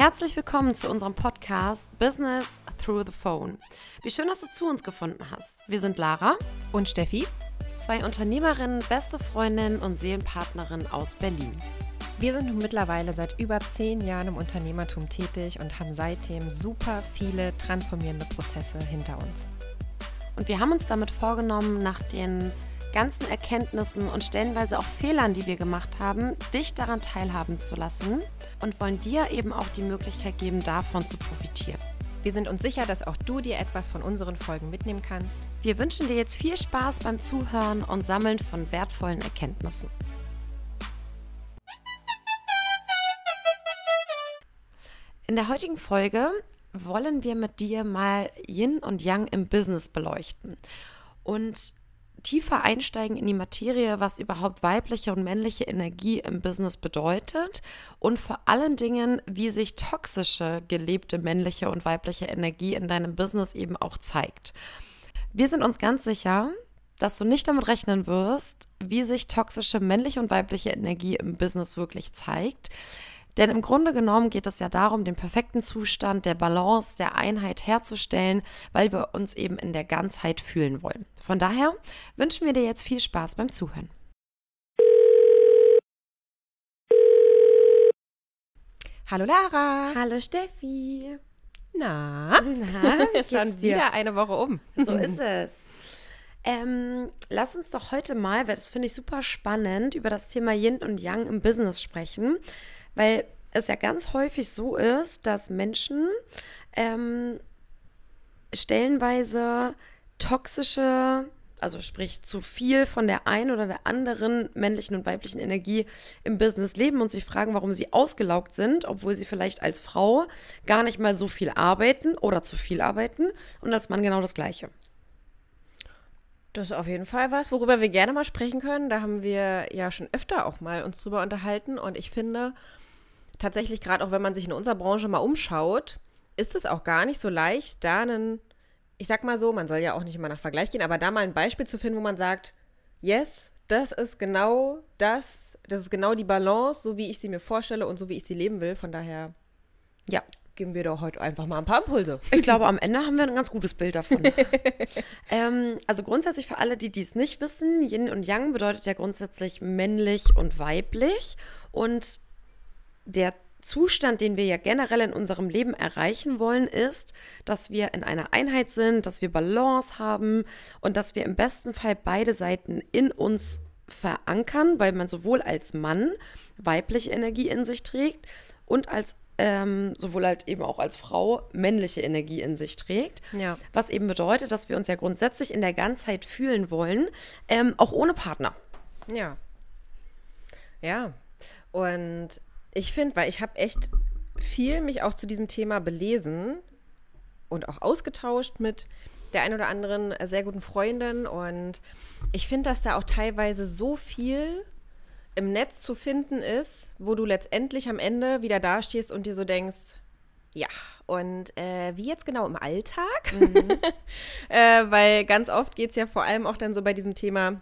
Herzlich willkommen zu unserem Podcast Business Through the Phone. Wie schön, dass du zu uns gefunden hast. Wir sind Lara und Steffi, zwei Unternehmerinnen, beste Freundinnen und Seelenpartnerinnen aus Berlin. Wir sind nun mittlerweile seit über zehn Jahren im Unternehmertum tätig und haben seitdem super viele transformierende Prozesse hinter uns. Und wir haben uns damit vorgenommen, nach den ganzen Erkenntnissen und stellenweise auch Fehlern, die wir gemacht haben, dich daran teilhaben zu lassen und wollen dir eben auch die Möglichkeit geben, davon zu profitieren. Wir sind uns sicher, dass auch du dir etwas von unseren Folgen mitnehmen kannst. Wir wünschen dir jetzt viel Spaß beim Zuhören und Sammeln von wertvollen Erkenntnissen. In der heutigen Folge wollen wir mit dir mal Yin und Yang im Business beleuchten. Und tiefer einsteigen in die Materie, was überhaupt weibliche und männliche Energie im Business bedeutet und vor allen Dingen, wie sich toxische gelebte männliche und weibliche Energie in deinem Business eben auch zeigt. Wir sind uns ganz sicher, dass du nicht damit rechnen wirst, wie sich toxische männliche und weibliche Energie im Business wirklich zeigt. Denn im Grunde genommen geht es ja darum, den perfekten Zustand der Balance, der Einheit herzustellen, weil wir uns eben in der Ganzheit fühlen wollen. Von daher wünschen wir dir jetzt viel Spaß beim Zuhören. Hallo Lara. Hallo Steffi. Na, Na schon wieder eine Woche um. So ist es. Ähm, lass uns doch heute mal, weil das finde ich super spannend, über das Thema Yin und Yang im Business sprechen. Weil es ja ganz häufig so ist, dass Menschen ähm, stellenweise toxische, also sprich zu viel von der einen oder der anderen männlichen und weiblichen Energie im Business leben und sich fragen, warum sie ausgelaugt sind, obwohl sie vielleicht als Frau gar nicht mal so viel arbeiten oder zu viel arbeiten und als Mann genau das Gleiche. Das ist auf jeden Fall was, worüber wir gerne mal sprechen können. Da haben wir ja schon öfter auch mal uns drüber unterhalten und ich finde, tatsächlich gerade auch wenn man sich in unserer Branche mal umschaut, ist es auch gar nicht so leicht, da einen, ich sag mal so, man soll ja auch nicht immer nach Vergleich gehen, aber da mal ein Beispiel zu finden, wo man sagt, yes, das ist genau das, das ist genau die Balance, so wie ich sie mir vorstelle und so wie ich sie leben will. Von daher, ja, geben wir doch heute einfach mal ein paar Impulse. Ich glaube, am Ende haben wir ein ganz gutes Bild davon. ähm, also grundsätzlich für alle, die dies nicht wissen, Yin und Yang bedeutet ja grundsätzlich männlich und weiblich. Und der Zustand, den wir ja generell in unserem Leben erreichen wollen, ist, dass wir in einer Einheit sind, dass wir Balance haben und dass wir im besten Fall beide Seiten in uns verankern, weil man sowohl als Mann weibliche Energie in sich trägt und als ähm, sowohl halt eben auch als Frau männliche Energie in sich trägt. Ja. Was eben bedeutet, dass wir uns ja grundsätzlich in der Ganzheit fühlen wollen, ähm, auch ohne Partner. Ja. Ja. Und ich finde, weil ich habe echt viel mich auch zu diesem Thema belesen und auch ausgetauscht mit der ein oder anderen sehr guten Freundin. Und ich finde, dass da auch teilweise so viel im Netz zu finden ist, wo du letztendlich am Ende wieder dastehst und dir so denkst, ja, und äh, wie jetzt genau im Alltag? Mhm. äh, weil ganz oft geht es ja vor allem auch dann so bei diesem Thema,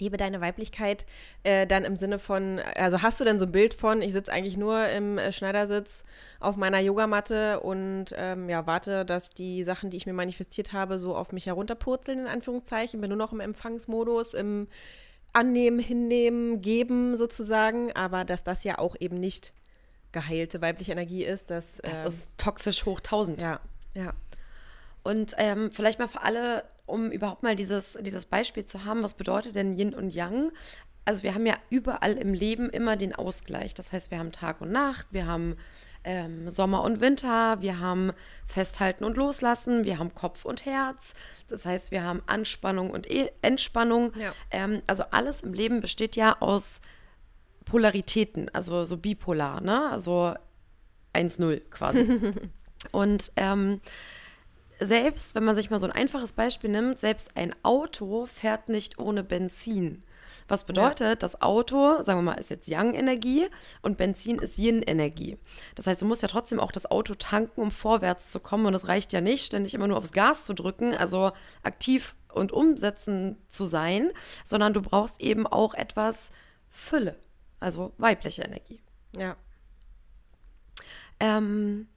lebe deine Weiblichkeit äh, dann im Sinne von, also hast du denn so ein Bild von, ich sitze eigentlich nur im äh, Schneidersitz auf meiner Yogamatte und ähm, ja, warte, dass die Sachen, die ich mir manifestiert habe, so auf mich herunterpurzeln, in Anführungszeichen, bin nur noch im Empfangsmodus, im Annehmen, Hinnehmen, Geben sozusagen, aber dass das ja auch eben nicht geheilte weibliche Energie ist, das, das ähm, ist toxisch hoch 1000. Ja, ja. Und ähm, vielleicht mal für alle um überhaupt mal dieses, dieses Beispiel zu haben, was bedeutet denn Yin und Yang? Also wir haben ja überall im Leben immer den Ausgleich. Das heißt, wir haben Tag und Nacht, wir haben ähm, Sommer und Winter, wir haben Festhalten und Loslassen, wir haben Kopf und Herz. Das heißt, wir haben Anspannung und e Entspannung. Ja. Ähm, also alles im Leben besteht ja aus Polaritäten, also so bipolar, ne? Also 1-0 quasi. und ähm, selbst, wenn man sich mal so ein einfaches Beispiel nimmt, selbst ein Auto fährt nicht ohne Benzin. Was bedeutet, ja. das Auto, sagen wir mal, ist jetzt Yang-Energie und Benzin ist Yin-Energie. Das heißt, du musst ja trotzdem auch das Auto tanken, um vorwärts zu kommen. Und es reicht ja nicht, ständig immer nur aufs Gas zu drücken, also aktiv und umsetzen zu sein, sondern du brauchst eben auch etwas Fülle, also weibliche Energie. Ja. Ähm,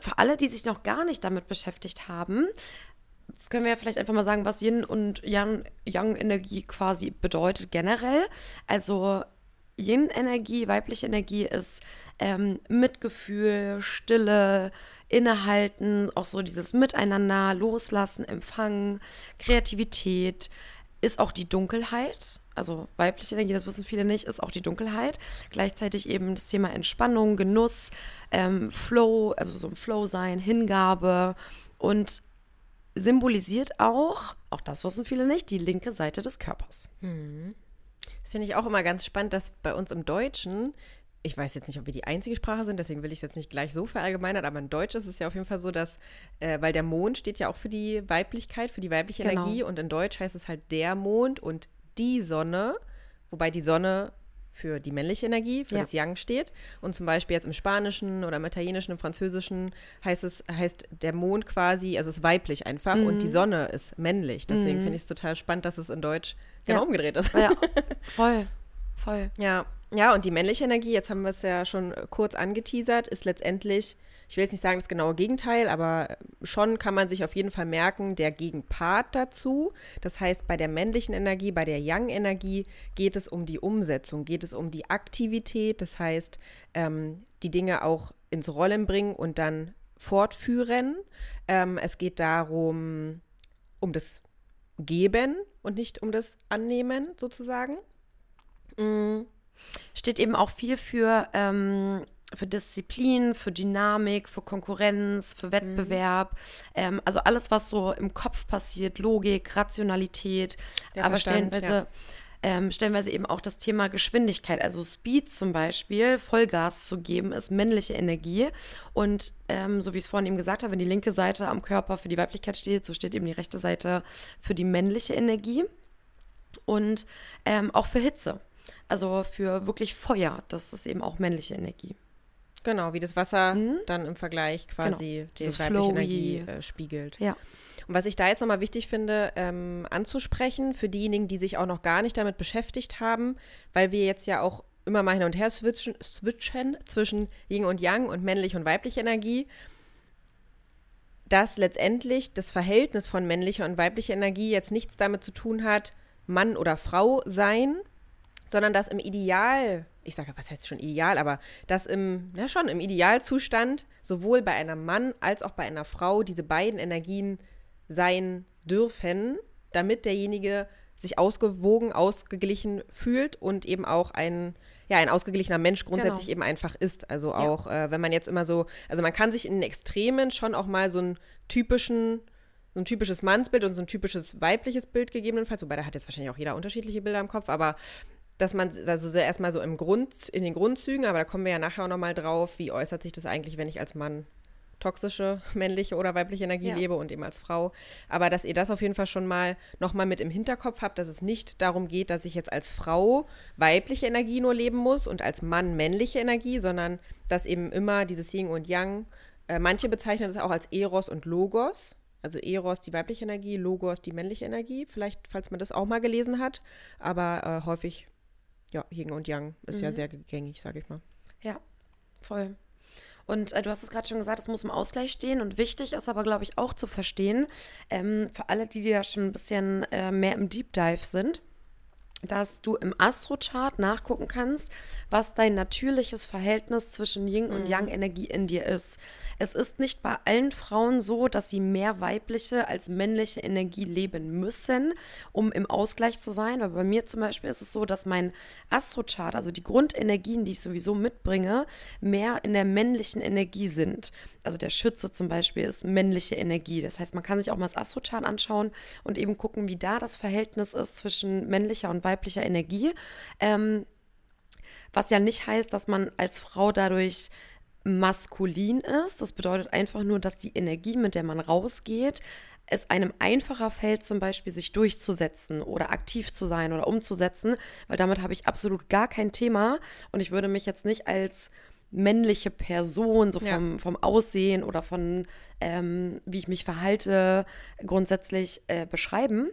für alle, die sich noch gar nicht damit beschäftigt haben, können wir ja vielleicht einfach mal sagen, was Yin und Yang, Yang Energie quasi bedeutet generell. Also Yin-Energie, weibliche Energie ist ähm, Mitgefühl, Stille, Innehalten, auch so dieses Miteinander, Loslassen, Empfangen, Kreativität, ist auch die Dunkelheit. Also weibliche Energie, das wissen viele nicht, ist auch die Dunkelheit. Gleichzeitig eben das Thema Entspannung, Genuss, ähm, Flow, also so ein Flow sein, Hingabe und symbolisiert auch, auch das wissen viele nicht, die linke Seite des Körpers. Hm. Das finde ich auch immer ganz spannend, dass bei uns im Deutschen, ich weiß jetzt nicht, ob wir die einzige Sprache sind, deswegen will ich es jetzt nicht gleich so verallgemeinern, aber in Deutsch ist es ja auf jeden Fall so, dass, äh, weil der Mond steht ja auch für die Weiblichkeit, für die weibliche genau. Energie und in Deutsch heißt es halt der Mond und die Sonne, wobei die Sonne für die männliche Energie, für ja. das Yang steht. Und zum Beispiel jetzt im Spanischen oder im Italienischen, im Französischen heißt es, heißt der Mond quasi, also es ist weiblich einfach mhm. und die Sonne ist männlich. Deswegen mhm. finde ich es total spannend, dass es in Deutsch genau ja. umgedreht ist. Ja, voll, voll. Ja, ja, und die männliche Energie, jetzt haben wir es ja schon kurz angeteasert, ist letztendlich ich will jetzt nicht sagen das genaue Gegenteil, aber schon kann man sich auf jeden Fall merken, der Gegenpart dazu. Das heißt, bei der männlichen Energie, bei der Yang-Energie geht es um die Umsetzung, geht es um die Aktivität, das heißt, ähm, die Dinge auch ins Rollen bringen und dann fortführen. Ähm, es geht darum, um das Geben und nicht um das Annehmen sozusagen. Mhm. Steht eben auch viel für ähm, für Disziplin, für Dynamik, für Konkurrenz, für Wettbewerb. Mhm. Ähm, also alles, was so im Kopf passiert, Logik, Rationalität, Der aber Verstand, stellenweise. Ja. Ähm, stellenweise eben auch das Thema Geschwindigkeit, also Speed zum Beispiel, Vollgas zu geben, ist männliche Energie. Und ähm, so wie ich es vorhin eben gesagt habe, wenn die linke Seite am Körper für die Weiblichkeit steht, so steht eben die rechte Seite für die männliche Energie. Und ähm, auch für Hitze, also für wirklich Feuer, das ist eben auch männliche Energie. Genau, wie das Wasser mhm. dann im Vergleich quasi genau. die weibliche Energie äh, spiegelt. Ja. Und was ich da jetzt nochmal wichtig finde, ähm, anzusprechen, für diejenigen, die sich auch noch gar nicht damit beschäftigt haben, weil wir jetzt ja auch immer mal hin und her switchen, switchen zwischen Yin und Yang und männlich und weibliche Energie, dass letztendlich das Verhältnis von männlicher und weiblicher Energie jetzt nichts damit zu tun hat, Mann oder Frau sein, sondern dass im Ideal ich sage, was heißt schon ideal, aber dass im, ja schon, im Idealzustand sowohl bei einem Mann als auch bei einer Frau diese beiden Energien sein dürfen, damit derjenige sich ausgewogen, ausgeglichen fühlt und eben auch ein, ja, ein ausgeglichener Mensch grundsätzlich genau. eben einfach ist. Also auch, ja. äh, wenn man jetzt immer so, also man kann sich in den Extremen schon auch mal so einen typischen so ein typisches Mannsbild und so ein typisches weibliches Bild gegebenenfalls, wobei da hat jetzt wahrscheinlich auch jeder unterschiedliche Bilder im Kopf, aber dass man, also so erstmal so im Grund, in den Grundzügen, aber da kommen wir ja nachher auch nochmal drauf, wie äußert sich das eigentlich, wenn ich als Mann toxische männliche oder weibliche Energie ja. lebe und eben als Frau. Aber dass ihr das auf jeden Fall schon mal nochmal mit im Hinterkopf habt, dass es nicht darum geht, dass ich jetzt als Frau weibliche Energie nur leben muss und als Mann männliche Energie, sondern dass eben immer dieses Yin und Yang, äh, manche bezeichnen das auch als Eros und Logos. Also Eros die weibliche Energie, Logos die männliche Energie. Vielleicht, falls man das auch mal gelesen hat. Aber äh, häufig ja, Yin und Yang ist mhm. ja sehr gängig, sage ich mal. Ja, voll. Und äh, du hast es gerade schon gesagt, es muss im Ausgleich stehen und wichtig ist aber, glaube ich, auch zu verstehen, ähm, für alle, die da schon ein bisschen äh, mehr im Deep Dive sind, dass du im Astrochart nachgucken kannst, was dein natürliches Verhältnis zwischen Yin und mhm. Yang Energie in dir ist. Es ist nicht bei allen Frauen so, dass sie mehr weibliche als männliche Energie leben müssen, um im Ausgleich zu sein. Aber bei mir zum Beispiel ist es so, dass mein Astrochart, also die Grundenergien, die ich sowieso mitbringe, mehr in der männlichen Energie sind. Also der Schütze zum Beispiel ist männliche Energie. Das heißt, man kann sich auch mal das Astrochart anschauen und eben gucken, wie da das Verhältnis ist zwischen männlicher und weiblicher Energie. Ähm, was ja nicht heißt, dass man als Frau dadurch maskulin ist. Das bedeutet einfach nur, dass die Energie, mit der man rausgeht, es einem einfacher fällt, zum Beispiel sich durchzusetzen oder aktiv zu sein oder umzusetzen, weil damit habe ich absolut gar kein Thema und ich würde mich jetzt nicht als männliche Person, so vom, ja. vom Aussehen oder von ähm, wie ich mich verhalte, grundsätzlich äh, beschreiben.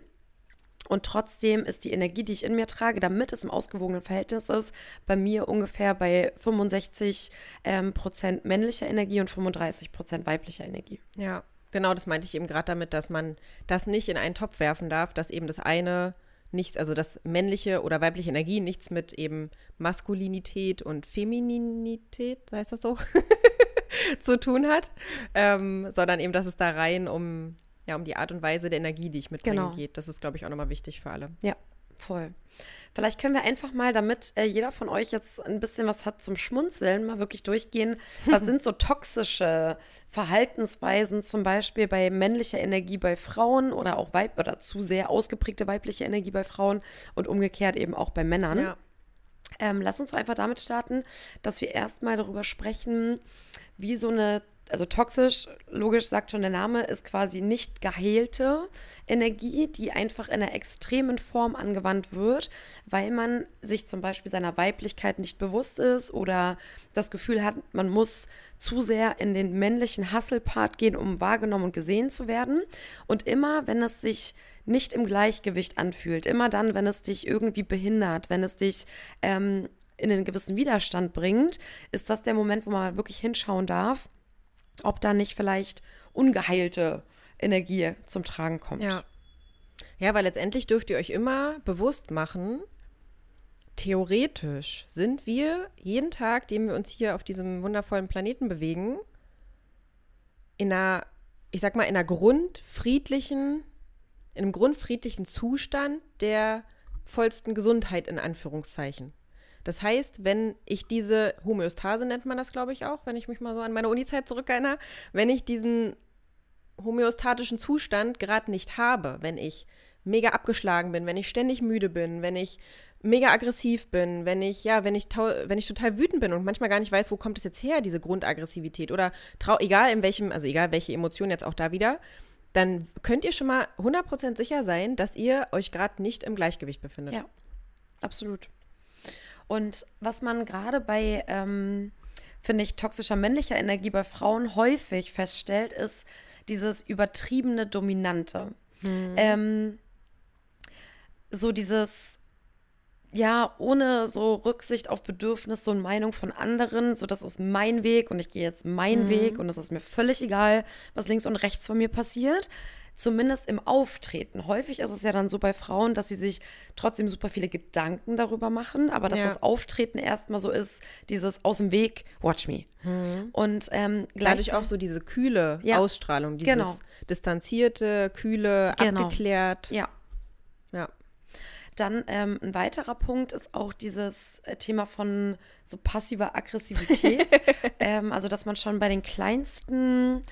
Und trotzdem ist die Energie, die ich in mir trage, damit es im ausgewogenen Verhältnis ist, bei mir ungefähr bei 65 ähm, Prozent männlicher Energie und 35 Prozent weiblicher Energie. Ja, genau, das meinte ich eben gerade damit, dass man das nicht in einen Topf werfen darf, dass eben das eine nicht, also das männliche oder weibliche Energie nichts mit eben Maskulinität und Femininität, heißt das so, zu tun hat, ähm, sondern eben, dass es da rein um ja, um die Art und Weise der Energie, die ich mitbringe, genau. geht. Das ist, glaube ich, auch nochmal wichtig für alle. Ja, voll. Vielleicht können wir einfach mal, damit äh, jeder von euch jetzt ein bisschen was hat zum Schmunzeln, mal wirklich durchgehen. Was sind so toxische Verhaltensweisen, zum Beispiel bei männlicher Energie bei Frauen oder auch Weib oder zu sehr ausgeprägte weibliche Energie bei Frauen und umgekehrt eben auch bei Männern? Ja. Ähm, lass uns einfach damit starten, dass wir erstmal darüber sprechen, wie so eine also toxisch, logisch sagt schon der Name, ist quasi nicht geheilte Energie, die einfach in einer extremen Form angewandt wird, weil man sich zum Beispiel seiner Weiblichkeit nicht bewusst ist oder das Gefühl hat, man muss zu sehr in den männlichen Hustle-Part gehen, um wahrgenommen und gesehen zu werden. Und immer, wenn es sich nicht im Gleichgewicht anfühlt, immer dann, wenn es dich irgendwie behindert, wenn es dich ähm, in einen gewissen Widerstand bringt, ist das der Moment, wo man wirklich hinschauen darf ob da nicht vielleicht ungeheilte Energie zum Tragen kommt. Ja. Ja, weil letztendlich dürft ihr euch immer bewusst machen, theoretisch sind wir jeden Tag, den wir uns hier auf diesem wundervollen Planeten bewegen, in einer, ich sag mal, in einer grundfriedlichen, in einem grundfriedlichen Zustand der vollsten Gesundheit in Anführungszeichen. Das heißt, wenn ich diese Homöostase nennt man das, glaube ich, auch, wenn ich mich mal so an meine Unizeit zurückerinnere, wenn ich diesen homöostatischen Zustand gerade nicht habe, wenn ich mega abgeschlagen bin, wenn ich ständig müde bin, wenn ich mega aggressiv bin, wenn ich, ja, wenn ich, wenn ich total wütend bin und manchmal gar nicht weiß, wo kommt es jetzt her, diese Grundaggressivität oder trau egal in welchem, also egal welche Emotion jetzt auch da wieder, dann könnt ihr schon mal 100% sicher sein, dass ihr euch gerade nicht im Gleichgewicht befindet. Ja, absolut. Und was man gerade bei, ähm, finde ich, toxischer männlicher Energie bei Frauen häufig feststellt, ist dieses übertriebene Dominante. Mhm. Ähm, so dieses, ja, ohne so Rücksicht auf Bedürfnisse und Meinung von anderen, so das ist mein Weg und ich gehe jetzt meinen mhm. Weg und es ist mir völlig egal, was links und rechts von mir passiert zumindest im Auftreten. Häufig ist es ja dann so bei Frauen, dass sie sich trotzdem super viele Gedanken darüber machen, aber dass ja. das Auftreten erstmal so ist, dieses aus dem Weg, watch me. Mhm. Und ähm, dadurch auch so diese kühle ja. Ausstrahlung, dieses genau. distanzierte, kühle, genau. abgeklärt. Ja. Ja. Dann ähm, ein weiterer Punkt ist auch dieses äh, Thema von so passiver Aggressivität. ähm, also, dass man schon bei den kleinsten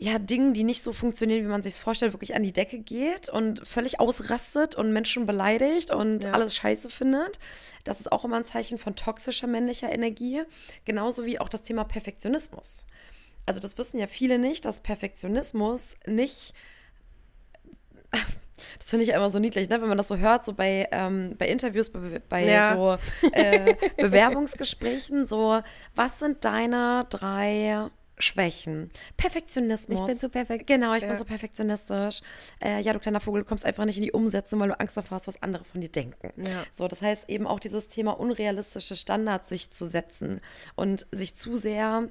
ja, Dingen, die nicht so funktionieren, wie man sich es vorstellt, wirklich an die Decke geht und völlig ausrastet und Menschen beleidigt und ja. alles scheiße findet. Das ist auch immer ein Zeichen von toxischer männlicher Energie. Genauso wie auch das Thema Perfektionismus. Also das wissen ja viele nicht, dass Perfektionismus nicht das finde ich immer so niedlich, ne? wenn man das so hört, so bei, ähm, bei Interviews, bei, bei ja. so äh, Bewerbungsgesprächen, so, was sind deine drei Schwächen. Perfektionismus. Ich bin so perfekt. Genau, ich ja. bin so perfektionistisch. Äh, ja, du kleiner Vogel, du kommst einfach nicht in die Umsetzung, weil du Angst davor hast, was andere von dir denken. Ja. So, das heißt eben auch dieses Thema unrealistische Standards sich zu setzen und sich zu sehr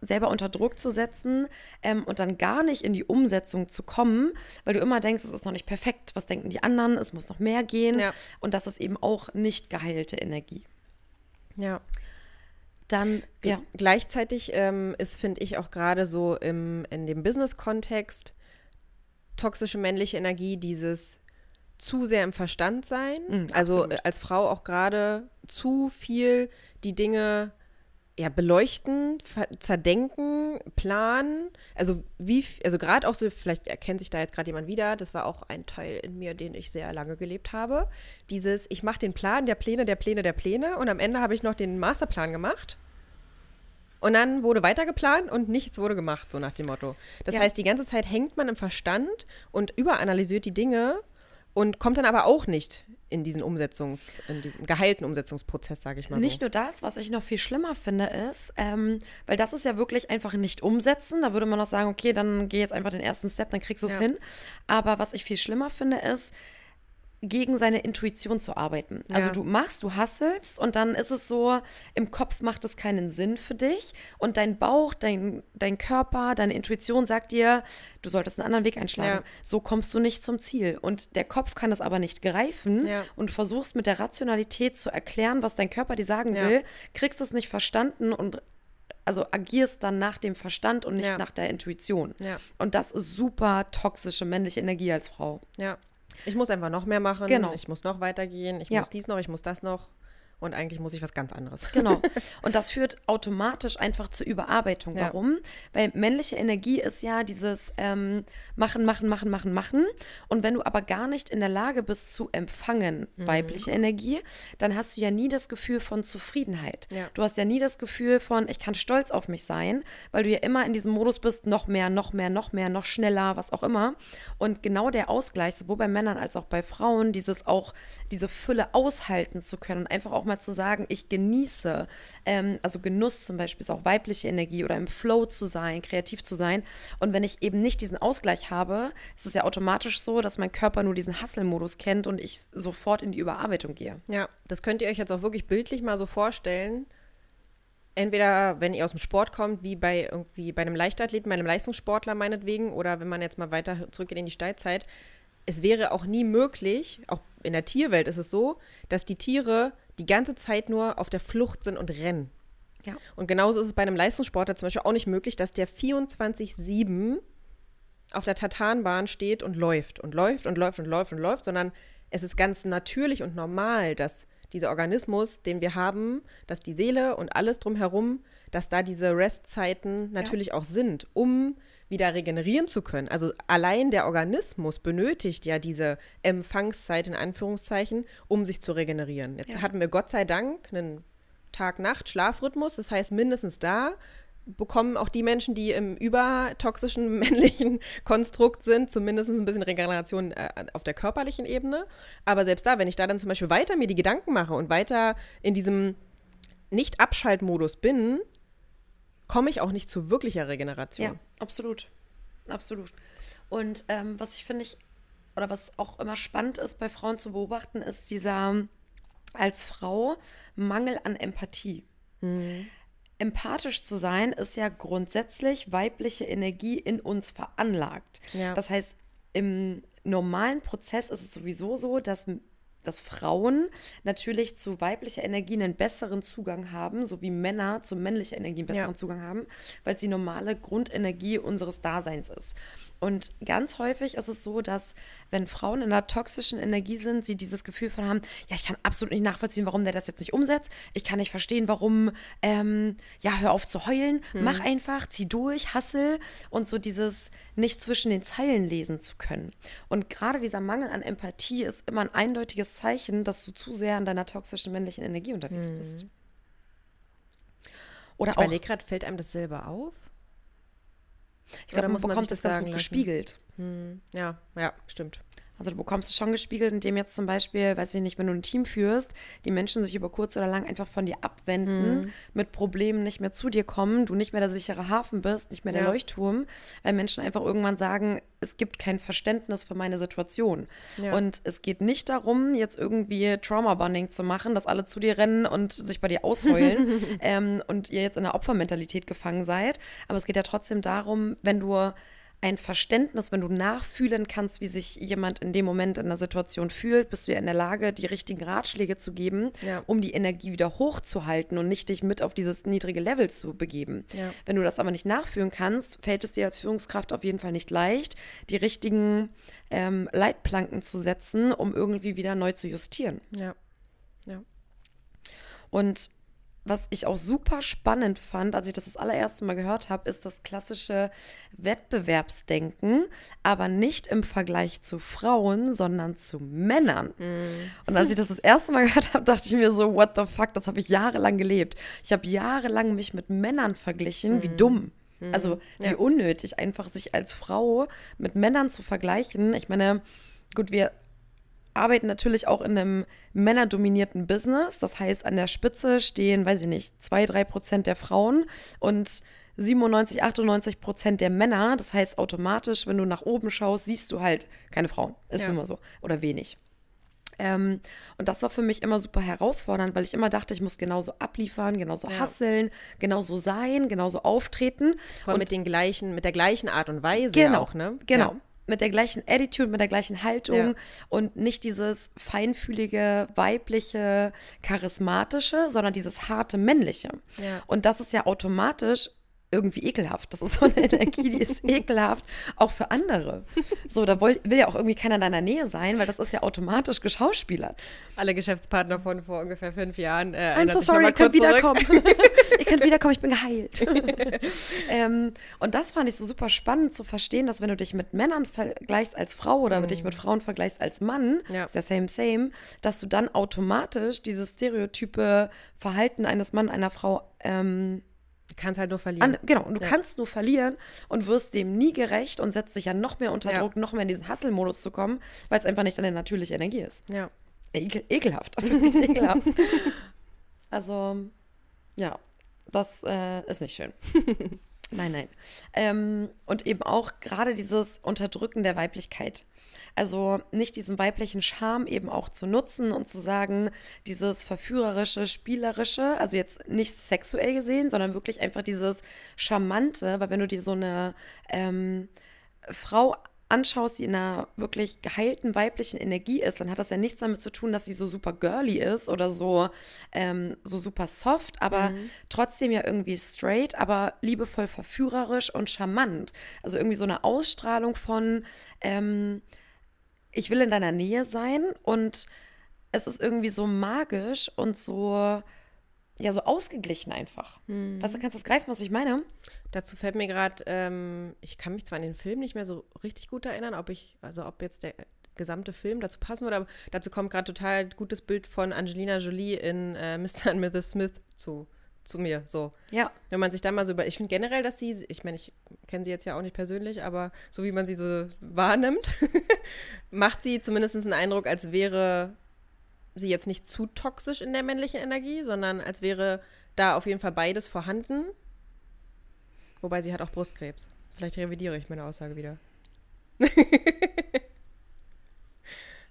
selber unter Druck zu setzen ähm, und dann gar nicht in die Umsetzung zu kommen, weil du immer denkst, es ist noch nicht perfekt, was denken die anderen, es muss noch mehr gehen. Ja. Und das ist eben auch nicht geheilte Energie. Ja dann ja. Gleichzeitig ähm, ist, finde ich, auch gerade so im, in dem Business-Kontext toxische männliche Energie dieses zu sehr im Verstand sein. Mhm, also absolut. als Frau auch gerade zu viel die Dinge ja, beleuchten, zerdenken, planen. Also wie, also gerade auch so, vielleicht erkennt sich da jetzt gerade jemand wieder, das war auch ein Teil in mir, den ich sehr lange gelebt habe. Dieses, ich mache den Plan der Pläne, der Pläne, der Pläne und am Ende habe ich noch den Masterplan gemacht. Und dann wurde weiter geplant und nichts wurde gemacht, so nach dem Motto. Das ja. heißt, die ganze Zeit hängt man im Verstand und überanalysiert die Dinge und kommt dann aber auch nicht in diesen Umsetzungs, in diesem geheilten Umsetzungsprozess, sage ich mal. Nicht so. nur das, was ich noch viel schlimmer finde, ist, ähm, weil das ist ja wirklich einfach nicht umsetzen. Da würde man noch sagen, okay, dann geh jetzt einfach den ersten Step, dann kriegst du es Ja. hin. Aber was ich viel schlimmer finde, ist, gegen seine Intuition zu arbeiten. Also Ja. du machst, du hasselst und dann ist es so, im Kopf macht es keinen Sinn für dich und dein Bauch, dein, dein Körper, deine Intuition sagt dir, du solltest einen anderen Weg einschlagen. Ja. So kommst du nicht zum Ziel. Und der Kopf kann es aber nicht greifen Ja. und du versuchst mit der Rationalität zu erklären, was dein Körper dir sagen will, kriegst es nicht verstanden und also agierst dann nach dem Verstand und nicht nach der Intuition. Und das ist super toxische männliche Energie als Frau. Ja. Ich muss einfach noch mehr machen. Genau. Ich muss noch weitergehen. Ich Ja. muss dies noch, ich muss das noch. Und eigentlich muss ich was ganz anderes. Genau. Und das führt automatisch einfach zur Überarbeitung. Ja. Warum? Weil männliche Energie ist ja dieses ähm, Machen, Machen, Machen, Machen, Machen. Und wenn du aber gar nicht in der Lage bist zu empfangen, Mhm. weibliche Energie, dann hast du ja nie das Gefühl von Zufriedenheit. Ja. Du hast ja nie das Gefühl von, ich kann stolz auf mich sein, weil du ja immer in diesem Modus bist, noch mehr, noch mehr, noch mehr, noch schneller, was auch immer. Und genau der Ausgleich, sowohl bei Männern als auch bei Frauen, dieses auch, diese Fülle aushalten zu können und einfach auch mal zu sagen, ich genieße, ähm, also Genuss zum Beispiel ist auch weibliche Energie oder im Flow zu sein, kreativ zu sein. Und wenn ich eben nicht diesen Ausgleich habe, ist es ja automatisch so, dass mein Körper nur diesen Hustle-Modus kennt und ich sofort in die Überarbeitung gehe. Ja, das könnt ihr euch jetzt auch wirklich bildlich mal so vorstellen. Entweder, wenn ihr aus dem Sport kommt, wie bei irgendwie bei einem Leichtathleten, bei einem Leistungssportler meinetwegen, oder wenn man jetzt mal weiter zurückgeht in die Steinzeit. Es wäre auch nie möglich, auch in der Tierwelt ist es so, dass die Tiere die ganze Zeit nur auf der Flucht sind und rennen. Ja. Und genauso ist es bei einem Leistungssportler zum Beispiel auch nicht möglich, dass der 24-7 auf der Tatanbahn steht und läuft und läuft und läuft und läuft und läuft, sondern es ist ganz natürlich und normal, dass dieser Organismus, den wir haben, dass die Seele und alles drumherum, dass da diese Restzeiten natürlich auch sind, um wieder regenerieren zu können. Also allein der Organismus benötigt ja diese Empfangszeit in Anführungszeichen, um sich zu regenerieren. Jetzt Ja. hatten wir Gott sei Dank einen Tag-Nacht-Schlafrhythmus, das heißt mindestens da bekommen auch die Menschen, die im übertoxischen männlichen Konstrukt sind, zumindest ein bisschen Regeneration äh, auf der körperlichen Ebene. Aber selbst da, wenn ich da dann zum Beispiel weiter mir die Gedanken mache und weiter in diesem Nicht-Abschaltmodus bin, komme ich auch nicht zu wirklicher Regeneration. Ja, absolut. Absolut. Und ähm, was ich finde ich, oder was auch immer spannend ist bei Frauen zu beobachten, ist dieser als Frau Mangel an Empathie. Empathisch zu sein ist ja grundsätzlich weibliche Energie in uns veranlagt. Ja. Das heißt, im normalen Prozess ist es sowieso so, dass, dass Frauen natürlich zu weiblicher Energie einen besseren Zugang haben, so wie Männer zu männlicher Energie einen besseren Ja. Zugang haben, weil es die normale Grundenergie unseres Daseins ist. Und ganz häufig ist es so, dass wenn Frauen in einer toxischen Energie sind, sie dieses Gefühl von haben, ja, ich kann absolut nicht nachvollziehen, warum der das jetzt nicht umsetzt. Ich kann nicht verstehen, warum, ähm, ja, hör auf zu heulen, mach einfach, zieh durch, hassel und so dieses nicht zwischen den Zeilen lesen zu können. Und gerade dieser Mangel an Empathie ist immer ein eindeutiges Zeichen, dass du zu sehr in deiner toxischen männlichen Energie unterwegs bist. Oder Ich auch, überlege gerade, fällt einem das selber auf? ich glaube, man bekommt das das ganz gut lassen? gespiegelt. Hm, ja, ja, stimmt. Also du bekommst es schon gespiegelt, indem jetzt zum Beispiel, weiß ich nicht, wenn du ein Team führst, die Menschen sich über kurz oder lang einfach von dir abwenden, Mhm. mit Problemen nicht mehr zu dir kommen, du nicht mehr der sichere Hafen bist, nicht mehr der Ja. Leuchtturm, weil Menschen einfach irgendwann sagen, es gibt kein Verständnis für meine Situation. Ja. Und es geht nicht darum, jetzt irgendwie Trauma-Bonding zu machen, dass alle zu dir rennen und sich bei dir ausheulen ähm, und ihr jetzt in der Opfermentalität gefangen seid. Aber es geht ja trotzdem darum, wenn du ein Verständnis, wenn du nachfühlen kannst, wie sich jemand in dem Moment in der Situation fühlt, bist du ja in der Lage, die richtigen Ratschläge zu geben, Ja. um die Energie wieder hochzuhalten und nicht dich mit auf dieses niedrige Level zu begeben. Ja. Wenn du das aber nicht nachfühlen kannst, fällt es dir als Führungskraft auf jeden Fall nicht leicht, die richtigen ähm, Leitplanken zu setzen, um irgendwie wieder neu zu justieren. Ja. Ja. Und was ich auch super spannend fand, als ich das das allererste Mal gehört habe, ist das klassische Wettbewerbsdenken, aber nicht im Vergleich zu Frauen, sondern zu Männern. Und als ich das das erste Mal gehört habe, dachte ich mir so, what the fuck, das habe ich jahrelang gelebt. Ich habe jahrelang mich mit Männern verglichen, wie dumm. Also wie Ja. unnötig, einfach sich als Frau mit Männern zu vergleichen. Ich meine, gut, wir arbeiten natürlich auch in einem männerdominierten Business. Das heißt, an der Spitze stehen, weiß ich nicht, zwei, drei Prozent der Frauen und 97, 98 Prozent der Männer. Das heißt, automatisch, wenn du nach oben schaust, siehst du halt keine Frauen. Ist Ja. immer so. Oder wenig. Ähm, und das war für mich immer super herausfordernd, weil ich immer dachte, ich muss genauso abliefern, genauso Ja. hasseln, genauso sein, genauso auftreten. Vor allem mit den gleichen, mit der gleichen Art und Weise Genau, auch, ne? Genau. Ja. Mit der gleichen Attitude, mit der gleichen Haltung Ja. und nicht dieses feinfühlige, weibliche, charismatische, sondern dieses harte, männliche. Ja. Und das ist ja automatisch irgendwie ekelhaft. Das ist so eine Energie, die ist ekelhaft, auch für andere. So, da will, will ja auch irgendwie keiner in deiner Nähe sein, weil das ist ja automatisch geschauspielert. Alle Geschäftspartner von vor ungefähr fünf Jahren. Äh, I'm so sorry, ihr könnt zurück. wiederkommen. ihr könnt wiederkommen, ich bin geheilt. ähm, und das fand ich so super spannend zu verstehen, dass wenn du dich mit Männern vergleichst als Frau oder dich mit Frauen vergleichst als Mann, Ja. ist ja same, same, dass du dann automatisch dieses stereotype Verhalten eines Mann, einer Frau ähm, Du kannst halt nur verlieren. an, genau, und du Ja. kannst nur verlieren und wirst dem nie gerecht und setzt dich ja noch mehr unter Ja. Druck, noch mehr in diesen Hustle-Modus zu kommen, weil es einfach nicht deine natürliche Energie ist. ja. Ekel, ekelhaft, wirklich ekelhaft. Also, ja, das äh, ist nicht schön. nein, nein. Ähm, und eben auch gerade dieses Unterdrücken der Weiblichkeit. Also nicht diesen weiblichen Charme eben auch zu nutzen und zu sagen, dieses verführerische, spielerische, also jetzt nicht sexuell gesehen, sondern wirklich einfach dieses charmante, weil wenn du dir so eine ähm, Frau anschaust, die in einer wirklich geheilten weiblichen Energie ist, dann hat das ja nichts damit zu tun, dass sie so super girly ist oder so, ähm, so super soft, aber trotzdem ja irgendwie straight, aber liebevoll verführerisch und charmant. Also irgendwie so eine Ausstrahlung von, ähm, ich will in deiner Nähe sein und es ist irgendwie so magisch und so, ja, so ausgeglichen einfach. Weißt du, kannst du das greifen, was ich meine? Dazu fällt mir gerade, ähm, ich kann mich zwar an den Film nicht mehr so richtig gut erinnern, ob ich, also ob jetzt der gesamte Film dazu passen würde, aber dazu kommt gerade total gutes Bild von Angelina Jolie in äh, Mr. und Mrs. Smith zu, zu mir. So. Ja. Wenn man sich da mal so über. Ich finde generell, dass sie, ich meine, ich kenne sie jetzt ja auch nicht persönlich, aber so wie man sie so wahrnimmt, macht sie zumindest einen Eindruck, als wäre sie jetzt nicht zu toxisch in der männlichen Energie, sondern als wäre da auf jeden Fall beides vorhanden. Wobei sie hat auch Brustkrebs. Vielleicht revidiere ich meine Aussage wieder.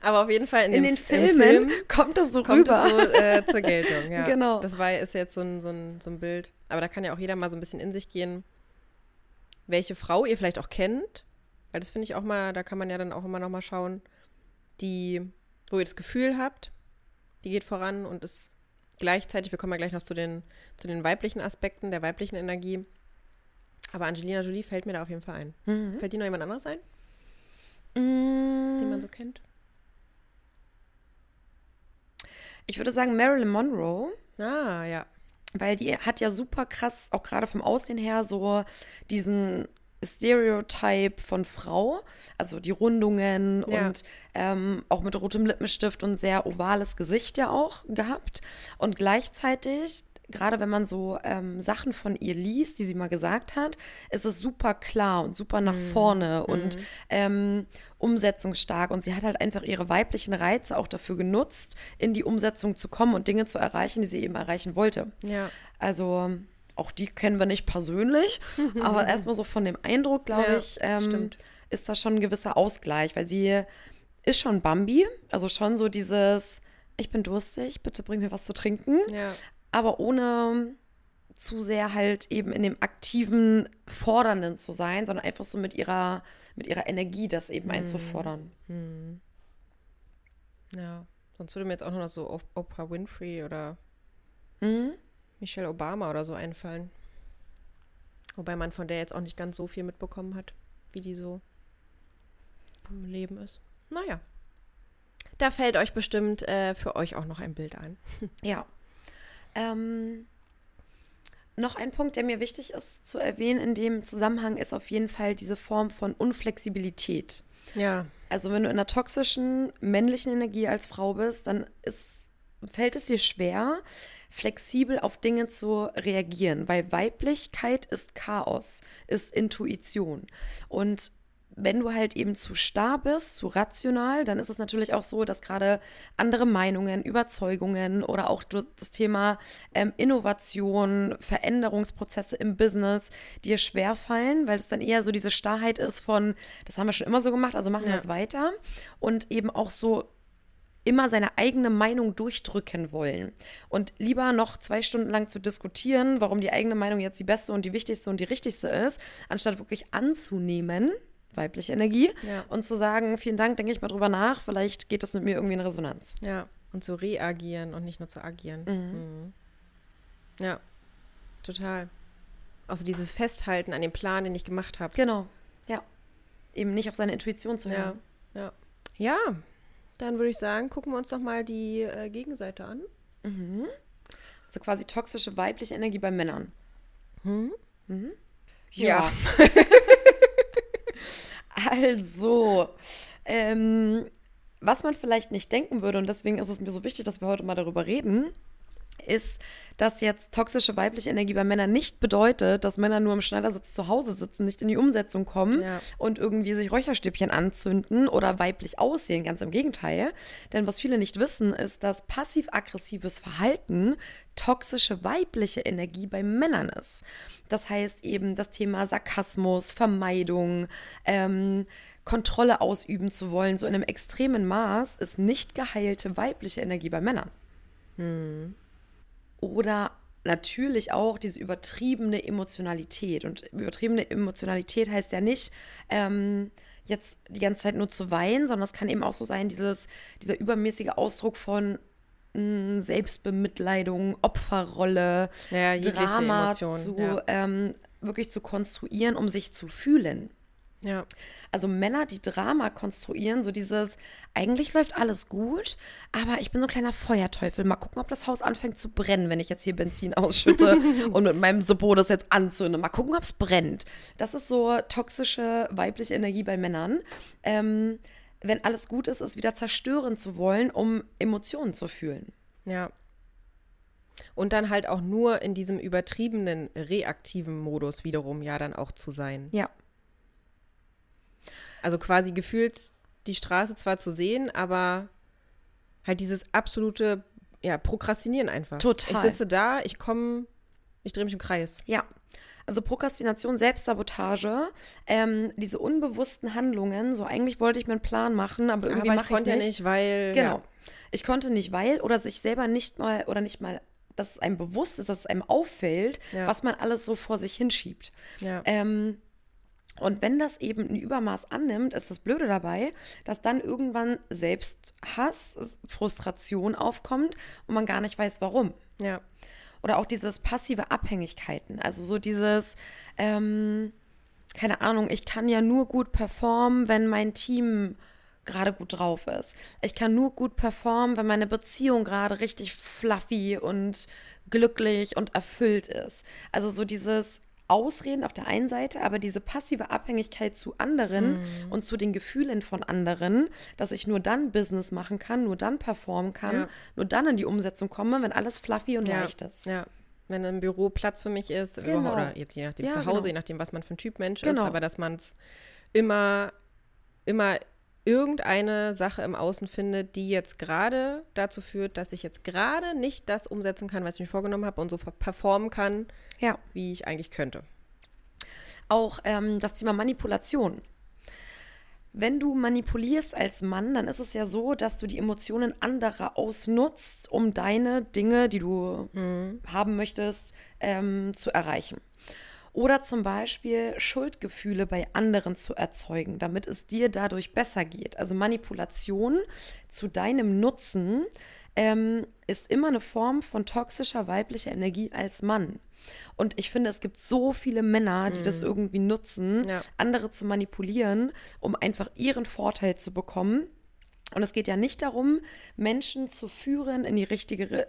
aber auf jeden Fall in, In den Filmen Film kommt es so kommt rüber. es so äh, zur Geltung. Ja. Genau. Das war, ist jetzt so ein, so, ein, so ein Bild. Aber da kann ja auch jeder mal so ein bisschen in sich gehen, welche Frau ihr vielleicht auch kennt. Weil das finde ich auch mal, da kann man ja dann auch immer noch mal schauen, die, wo ihr das Gefühl habt, die geht voran und ist gleichzeitig, wir kommen ja gleich noch zu den, zu den weiblichen Aspekten, der weiblichen Energie. Aber Angelina Jolie fällt mir da auf jeden Fall ein. Mhm. Fällt dir noch jemand anderes ein, Mm, den man so kennt? Ich würde sagen Marilyn Monroe, Ah, ja. weil die hat ja super krass, auch gerade vom Aussehen her, so diesen Stereotype von Frau, also die Rundungen Ja. und ähm, auch mit rotem Lippenstift und sehr ovales Gesicht ja auch gehabt. Und gleichzeitig, gerade wenn man so ähm, Sachen von ihr liest, die sie mal gesagt hat, ist es super klar und super nach vorne und ähm, umsetzungsstark. Und sie hat halt einfach ihre weiblichen Reize auch dafür genutzt, in die Umsetzung zu kommen und Dinge zu erreichen, die sie eben erreichen wollte. Ja. Also auch die kennen wir nicht persönlich, aber erstmal so von dem Eindruck, glaube Ja, ich, ähm, ist da schon ein gewisser Ausgleich, weil sie ist schon Bambi, also schon so dieses, ich bin durstig, bitte bring mir was zu trinken, Ja. Aber ohne zu sehr halt eben in dem aktiven Fordernden zu sein, sondern einfach so mit ihrer, mit ihrer Energie das eben einzufordern. Ja, sonst würde mir jetzt auch noch so Op- Oprah Winfrey oder Mhm. Michelle Obama oder so einfallen. Wobei man von der jetzt auch nicht ganz so viel mitbekommen hat, wie die so im Leben ist. Naja. Da fällt euch bestimmt äh, für euch auch noch ein Bild ein. Ja. Ähm, noch ein Punkt, der mir wichtig ist zu erwähnen in dem Zusammenhang, ist auf jeden Fall diese Form von Unflexibilität. Ja. Also wenn du in einer toxischen männlichen Energie als Frau bist, dann ist, fällt es dir schwer, flexibel auf Dinge zu reagieren, weil Weiblichkeit ist Chaos, ist Intuition. Und wenn du halt eben zu starr bist, zu rational, dann ist es natürlich auch so, dass gerade andere Meinungen, Überzeugungen oder auch das Thema ähm, Innovation, Veränderungsprozesse im Business dir schwerfallen, weil es dann eher so diese Starrheit ist von, das haben wir schon immer so gemacht, also machen wir es weiter. Und eben auch so immer seine eigene Meinung durchdrücken wollen. Und lieber noch zwei Stunden lang zu diskutieren, warum die eigene Meinung jetzt die beste und die wichtigste und die richtigste ist, anstatt wirklich anzunehmen, weibliche Energie, ja. und zu sagen, vielen Dank, denke ich mal drüber nach, vielleicht geht das mit mir irgendwie in Resonanz. Ja, und zu reagieren und nicht nur zu agieren. Mhm. Mhm. Ja, total. Also dieses Festhalten an dem Plan, den ich gemacht habe. Genau, ja. Eben nicht auf seine Intuition zu hören. Ja, ja. ja dann würde ich sagen, gucken wir uns doch mal die äh, Gegenseite an. Mhm. Also quasi toxische weibliche Energie bei Männern. Mhm. Mhm. Ja. ja. also, ähm, was man vielleicht nicht denken würde, und deswegen ist es mir so wichtig, dass wir heute mal darüber reden, ist, dass jetzt toxische weibliche Energie bei Männern nicht bedeutet, dass Männer nur im Schneidersitz zu Hause sitzen, nicht in die Umsetzung kommen ja. und irgendwie sich Räucherstäbchen anzünden oder weiblich aussehen. Ganz im Gegenteil. Denn was viele nicht wissen, ist, dass passiv-aggressives Verhalten toxische weibliche Energie bei Männern ist. Das heißt eben das Thema Sarkasmus, Vermeidung, ähm, Kontrolle ausüben zu wollen, so in einem extremen Maß, ist nicht geheilte weibliche Energie bei Männern. Hm. Oder natürlich auch diese übertriebene Emotionalität. Und übertriebene Emotionalität heißt ja nicht, ähm, jetzt die ganze Zeit nur zu weinen, sondern es kann eben auch so sein, dieses, dieser übermäßige Ausdruck von mh, hm, Selbstbemitleidung, Opferrolle, ja, Drama Emotion, zu ja. ähm, wirklich zu konstruieren, um sich zu fühlen. Ja. Also Männer, die Drama konstruieren, so dieses, eigentlich läuft alles gut, aber ich bin so ein kleiner Feuerteufel. Mal gucken, ob das Haus anfängt zu brennen, wenn ich jetzt hier Benzin ausschütte und mit meinem Suppo das jetzt anzünde. Mal gucken, ob es brennt. Das ist so toxische weibliche Energie bei Männern. Ähm, wenn alles gut ist, es wieder zerstören zu wollen, um Emotionen zu fühlen. Ja. Und dann halt auch nur in diesem übertriebenen reaktiven Modus wiederum ja dann auch zu sein. Ja. Also quasi gefühlt die Straße zwar zu sehen, aber halt dieses absolute ja, Prokrastinieren einfach. Total. Ich sitze da, ich komme, ich drehe mich im Kreis. Ja. Also Prokrastination, Selbstsabotage, ähm, diese unbewussten Handlungen, so eigentlich wollte ich mir einen Plan machen, aber irgendwie mache ich konnte nicht. nicht, weil. Genau. Ja. Ich konnte nicht, weil oder sich selber nicht mal oder nicht mal dass es einem bewusst ist, dass es einem auffällt, ja. was man alles so vor sich hinschiebt. Ja. Ähm, und wenn das eben ein Übermaß annimmt, ist das Blöde dabei, dass dann irgendwann Selbsthass, Frustration aufkommt und man gar nicht weiß, warum. Ja. Oder auch dieses passive Abhängigkeiten. Also so dieses, ähm, keine Ahnung, ich kann ja nur gut performen, wenn mein Team gerade gut drauf ist. Ich kann nur gut performen, wenn meine Beziehung gerade richtig fluffy und glücklich und erfüllt ist. Also so dieses, Ausreden auf der einen Seite, aber diese passive Abhängigkeit zu anderen mm. und zu den Gefühlen von anderen, dass ich nur dann Business machen kann, nur dann performen kann, ja. nur dann in die Umsetzung komme, wenn alles fluffy und ja. leicht ist. Ja. Wenn im Büro Platz für mich ist, genau. oder jetzt je nachdem ja, zu Hause, genau. je nachdem, was man für ein Typ Mensch genau. ist, aber dass man es immer, immer irgendeine Sache im Außen findet, die jetzt gerade dazu führt, dass ich jetzt gerade nicht das umsetzen kann, was ich mir vorgenommen habe und so performen kann, ja. wie ich eigentlich könnte. Auch ähm, das Thema Manipulation. Wenn du manipulierst als Mann, dann ist es ja so, dass du die Emotionen anderer ausnutzt, um deine Dinge, die du mhm. haben möchtest, ähm, zu erreichen. Oder zum Beispiel Schuldgefühle bei anderen zu erzeugen, damit es dir dadurch besser geht. Also Manipulation zu deinem Nutzen ähm, ist immer eine Form von toxischer weiblicher Energie als Mann. Und ich finde, es gibt so viele Männer, die mm. das irgendwie nutzen, ja. andere zu manipulieren, um einfach ihren Vorteil zu bekommen. Und es geht ja nicht darum, Menschen zu führen in die richtige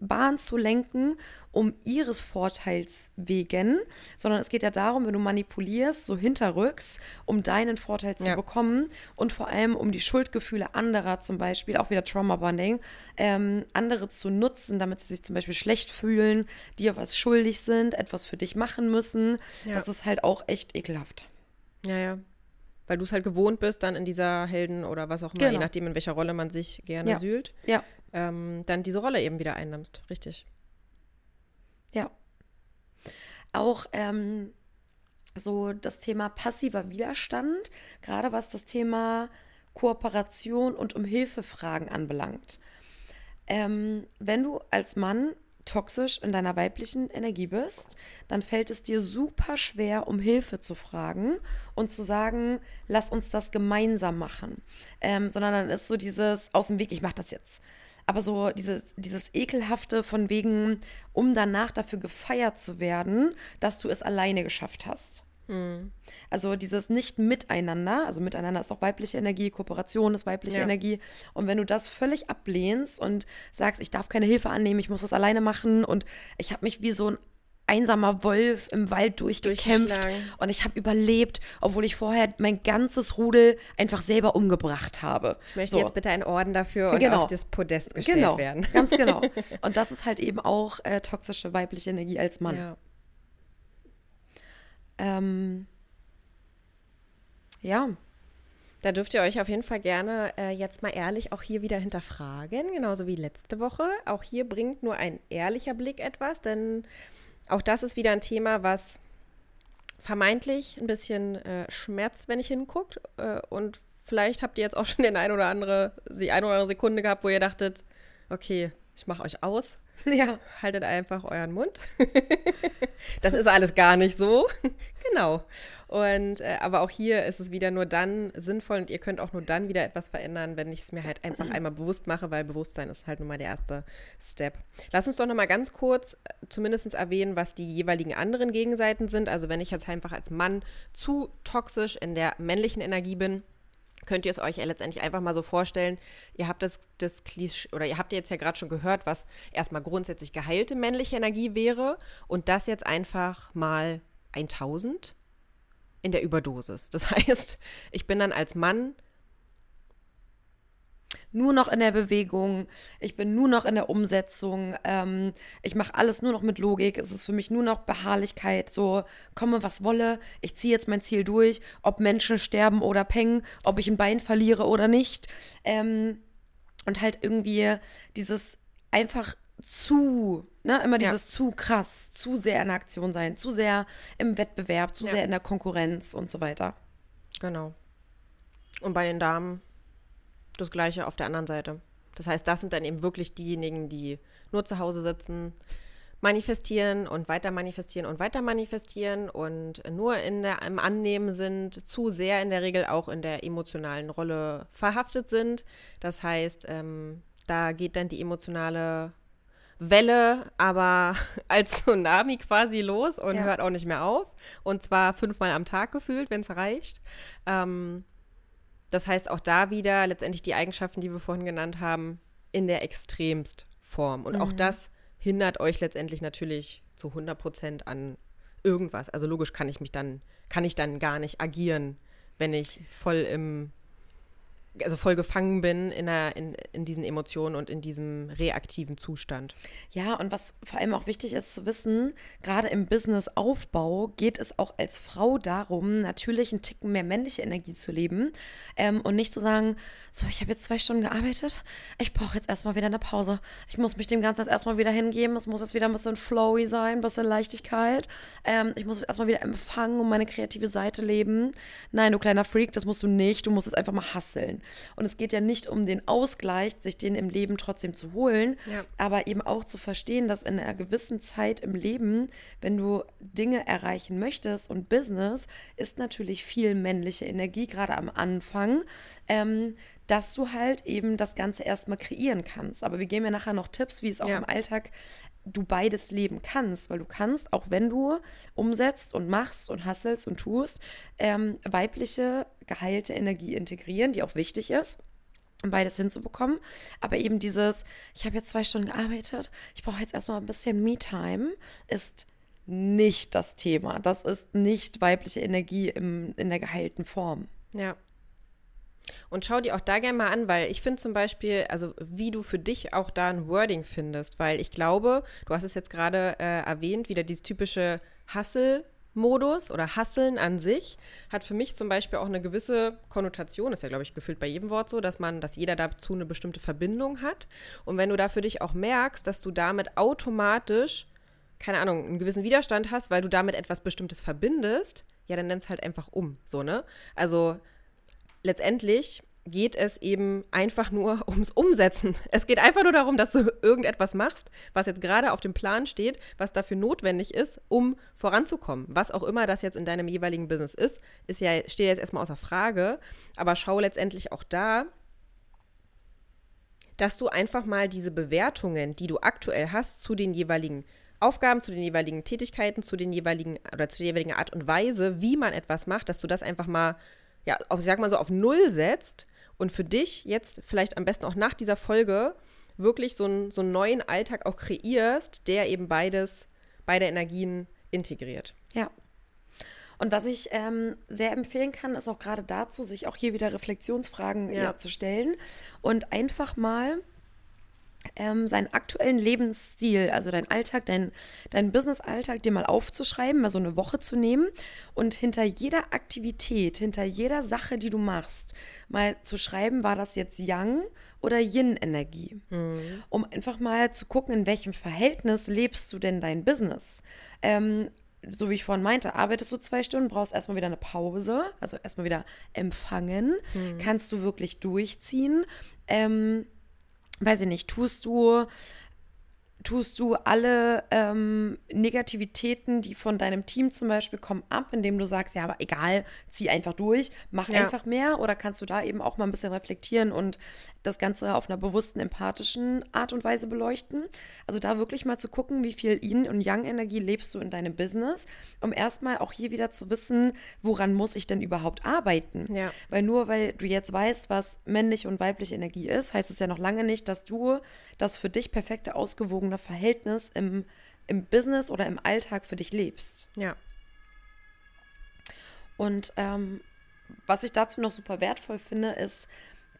Bahn zu lenken, um ihres Vorteils wegen, sondern es geht ja darum, wenn du manipulierst, so hinterrücks, um deinen Vorteil zu ja. bekommen und vor allem um die Schuldgefühle anderer, zum Beispiel auch wieder Trauma Bonding, ähm, andere zu nutzen, damit sie sich zum Beispiel schlecht fühlen, dir was schuldig sind, etwas für dich machen müssen. Ja. Das ist halt auch echt ekelhaft. Ja, ja. weil du es halt gewohnt bist, dann in dieser Helden oder was auch immer, genau. je nachdem, in welcher Rolle man sich gerne ja. sühlt, ja. Ähm, dann diese Rolle eben wieder einnimmst. Richtig. Ja. Auch ähm, so das Thema passiver Widerstand, gerade was das Thema Kooperation und um Hilfefragen anbelangt. Ähm, wenn du als Mann toxisch in deiner weiblichen Energie bist, dann fällt es dir super schwer, um Hilfe zu fragen und zu sagen, lass uns das gemeinsam machen. Ähm, sondern dann ist so dieses aus dem Weg, ich mach das jetzt. Aber so dieses, dieses ekelhafte von wegen, um danach dafür gefeiert zu werden, dass du es alleine geschafft hast. Mhm. Also dieses Nicht-Miteinander, also Miteinander ist auch weibliche Energie, Kooperation ist weibliche ja. Energie. Und wenn du das völlig ablehnst und sagst, ich darf keine Hilfe annehmen, ich muss das alleine machen und ich habe mich wie so ein einsamer Wolf im Wald durchgekämpft und ich habe überlebt, obwohl ich vorher mein ganzes Rudel einfach selber umgebracht habe. Ich möchte so. jetzt bitte einen Orden dafür und genau. auf das Podest gestellt genau. werden. Ganz genau. Und das ist halt eben auch äh, toxische weibliche Energie als Mann. Ja. Ähm, ja. Da dürft ihr euch auf jeden Fall gerne äh, jetzt mal ehrlich auch hier wieder hinterfragen, genauso wie letzte Woche. Auch hier bringt nur ein ehrlicher Blick etwas, denn auch das ist wieder ein Thema, was vermeintlich ein bisschen äh, schmerzt, wenn ich hinguckt. Äh, und vielleicht habt ihr jetzt auch schon den ein oder andere, die ein oder andere Sekunde gehabt, wo ihr dachtet, okay, ich mache euch aus. Ja. Haltet einfach euren Mund. das ist alles gar nicht so. genau. Und äh, aber auch hier ist es wieder nur dann sinnvoll und ihr könnt auch nur dann wieder etwas verändern, wenn ich es mir halt einfach einmal bewusst mache, weil Bewusstsein ist halt nun mal der erste Step. Lass uns doch noch mal ganz kurz äh, zumindest erwähnen, was die jeweiligen anderen Gegenseiten sind. Also wenn ich jetzt einfach als Mann zu toxisch in der männlichen Energie bin, könnt ihr es euch ja letztendlich einfach mal so vorstellen, ihr habt das, das Klischee, oder ihr habt jetzt ja gerade schon gehört, was erstmal grundsätzlich geheilte männliche Energie wäre und das jetzt einfach mal 1000 in der Überdosis. Das heißt, ich bin dann als Mann nur noch in der Bewegung, ich bin nur noch in der Umsetzung, ähm, ich mache alles nur noch mit Logik, es ist für mich nur noch Beharrlichkeit, so komme was wolle, ich ziehe jetzt mein Ziel durch, ob Menschen sterben oder pengen, ob ich ein Bein verliere oder nicht. Ähm, und halt irgendwie dieses einfach zu, ne, immer dieses ja. zu krass, zu sehr in der Aktion sein, zu sehr im Wettbewerb, zu ja. sehr in der Konkurrenz und so weiter. Genau. Und bei den Damen das Gleiche auf der anderen Seite. Das heißt, das sind dann eben wirklich diejenigen, die nur zu Hause sitzen, manifestieren und weiter manifestieren und weiter manifestieren und nur in der, im Annehmen sind, zu sehr in der Regel auch in der emotionalen Rolle verhaftet sind. Das heißt, ähm, da geht dann die emotionale Welle, aber als Tsunami quasi los und ja. hört auch nicht mehr auf. Und zwar fünfmal am Tag gefühlt, wenn es reicht. Ähm, das heißt, auch da wieder letztendlich die Eigenschaften, die wir vorhin genannt haben, in der extremst Form. Und mhm. auch das hindert euch letztendlich natürlich zu 100 Prozent an irgendwas. Also logisch kann ich mich dann, kann ich dann gar nicht agieren, wenn ich voll im also voll gefangen bin in, einer, in, in diesen Emotionen und in diesem reaktiven Zustand. Ja, und was vor allem auch wichtig ist zu wissen, gerade im Businessaufbau geht es auch als Frau darum, natürlich einen Ticken mehr männliche Energie zu leben ähm, und nicht zu sagen, so, ich habe jetzt zwei Stunden gearbeitet, ich brauche jetzt erstmal wieder eine Pause. Ich muss mich dem Ganzen erstmal wieder hingeben, es muss jetzt wieder ein bisschen flowy sein, ein bisschen Leichtigkeit. Ähm, ich muss jetzt erstmal wieder empfangen und meine kreative Seite leben. Nein, du kleiner Freak, das musst du nicht, du musst es einfach mal hasseln. Und es geht ja nicht um den Ausgleich, sich den im Leben trotzdem zu holen, ja. aber eben auch zu verstehen, dass in einer gewissen Zeit im Leben, wenn du Dinge erreichen möchtest und Business, ist natürlich viel männliche Energie, gerade am Anfang. Ähm, dass du halt eben das Ganze erstmal kreieren kannst. Aber wir geben ja nachher noch Tipps, wie es auch ja. im Alltag du beides leben kannst, weil du kannst, auch wenn du umsetzt und machst und hasselst und tust, ähm, weibliche geheilte Energie integrieren, die auch wichtig ist um beides hinzubekommen. Aber eben dieses, ich habe jetzt zwei Stunden gearbeitet, ich brauche jetzt erstmal ein bisschen Me-Time, ist nicht das Thema. Das ist nicht weibliche Energie im, in der geheilten Form. Ja, und schau dir auch da gerne mal an, weil ich finde zum Beispiel, also wie du für dich auch da ein Wording findest, weil ich glaube, du hast es jetzt gerade äh, erwähnt, wieder dieses typische Hustle. Modus oder Hasseln an sich hat für mich zum Beispiel auch eine gewisse Konnotation, ist ja, glaube ich, gefühlt bei jedem Wort so, dass man, dass jeder dazu eine bestimmte Verbindung hat. Und wenn du da für dich auch merkst, dass du damit automatisch, keine Ahnung, einen gewissen Widerstand hast, weil du damit etwas Bestimmtes verbindest, ja, dann nenn es halt einfach um. So, ne? Also letztendlich geht es eben einfach nur ums Umsetzen. Es geht einfach nur darum, dass du irgendetwas machst, was jetzt gerade auf dem Plan steht, was dafür notwendig ist, um voranzukommen. Was auch immer das jetzt in deinem jeweiligen Business ist, ist ja, steht jetzt erstmal außer Frage. Aber schau letztendlich auch da, dass du einfach mal diese Bewertungen, die du aktuell hast zu den jeweiligen Aufgaben, zu den jeweiligen Tätigkeiten, zu den jeweiligen oder zu der jeweiligen Art und Weise, wie man etwas macht, dass du das einfach mal, ja, auf, sag mal so, auf Null setzt und für dich jetzt vielleicht am besten auch nach dieser Folge wirklich so, ein, so einen neuen Alltag auch kreierst, der eben beides, beide Energien integriert. Ja. Und was ich ähm, sehr empfehlen kann, ist auch gerade dazu, sich auch hier wieder Reflexionsfragen ja. Ja, zu stellen und einfach mal ähm, seinen aktuellen Lebensstil, also dein Alltag, dein, dein Business-Alltag, dir mal aufzuschreiben, mal so eine Woche zu nehmen und hinter jeder Aktivität, hinter jeder Sache, die du machst, mal zu schreiben, war das jetzt Yang oder Yin-Energie? Mhm. Um einfach mal zu gucken, in welchem Verhältnis lebst du denn dein Business? Ähm, so wie ich vorhin meinte, arbeitest du zwei Stunden, brauchst erstmal wieder eine Pause, also erstmal wieder empfangen, mhm. kannst du wirklich durchziehen. Ähm, weiß ich nicht, tust du tust du alle ähm, Negativitäten, die von deinem Team zum Beispiel kommen, ab, indem du sagst, ja, aber egal, zieh einfach durch, mach ja. einfach mehr? Oder kannst du da eben auch mal ein bisschen reflektieren und das Ganze auf einer bewussten, empathischen Art und Weise beleuchten? Also da wirklich mal zu gucken, wie viel Yin- und Yang-Energie lebst du in deinem Business, um erstmal auch hier wieder zu wissen, woran muss ich denn überhaupt arbeiten? Ja. Weil nur weil du jetzt weißt, was männliche und weibliche Energie ist, heißt es ja noch lange nicht, dass du das für dich perfekte, ausgewogene ausgewogene Verhältnis im, im Business oder im Alltag für dich lebst. Ja. Und ähm, was ich dazu noch super wertvoll finde, ist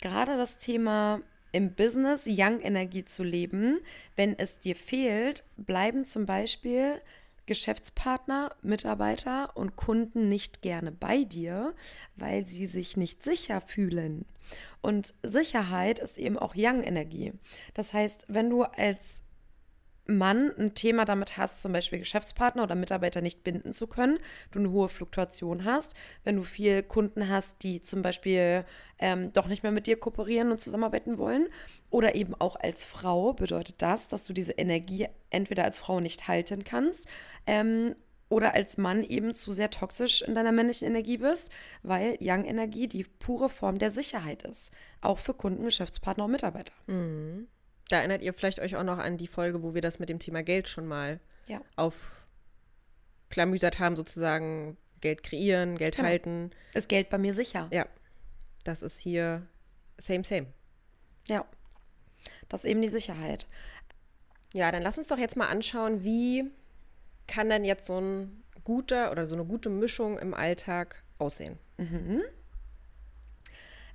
gerade das Thema im Business Young-Energie zu leben. Wenn es dir fehlt, bleiben zum Beispiel Geschäftspartner, Mitarbeiter und Kunden nicht gerne bei dir, weil sie sich nicht sicher fühlen. Und Sicherheit ist eben auch Young-Energie. Das heißt, wenn du als Mann ein Thema damit hast, zum Beispiel Geschäftspartner oder Mitarbeiter nicht binden zu können, du eine hohe Fluktuation hast, wenn du viel Kunden hast, die zum Beispiel ähm, doch nicht mehr mit dir kooperieren und zusammenarbeiten wollen, oder eben auch als Frau bedeutet das, dass du diese Energie entweder als Frau nicht halten kannst ähm, oder als Mann eben zu sehr toxisch in deiner männlichen Energie bist, weil Young-Energie die pure Form der Sicherheit ist, auch für Kunden, Geschäftspartner und Mitarbeiter. Mhm. Da erinnert ihr vielleicht euch auch noch an die Folge, wo wir das mit dem Thema Geld schon mal ja. aufklamüsert haben, sozusagen Geld kreieren, Geld genau. halten. Ist Geld bei mir sicher? Ja. Das ist hier same, same. Ja. Das ist eben die Sicherheit. Ja, dann lass uns doch jetzt mal anschauen, wie kann denn jetzt so ein guter oder so eine gute Mischung im Alltag aussehen? Mhm.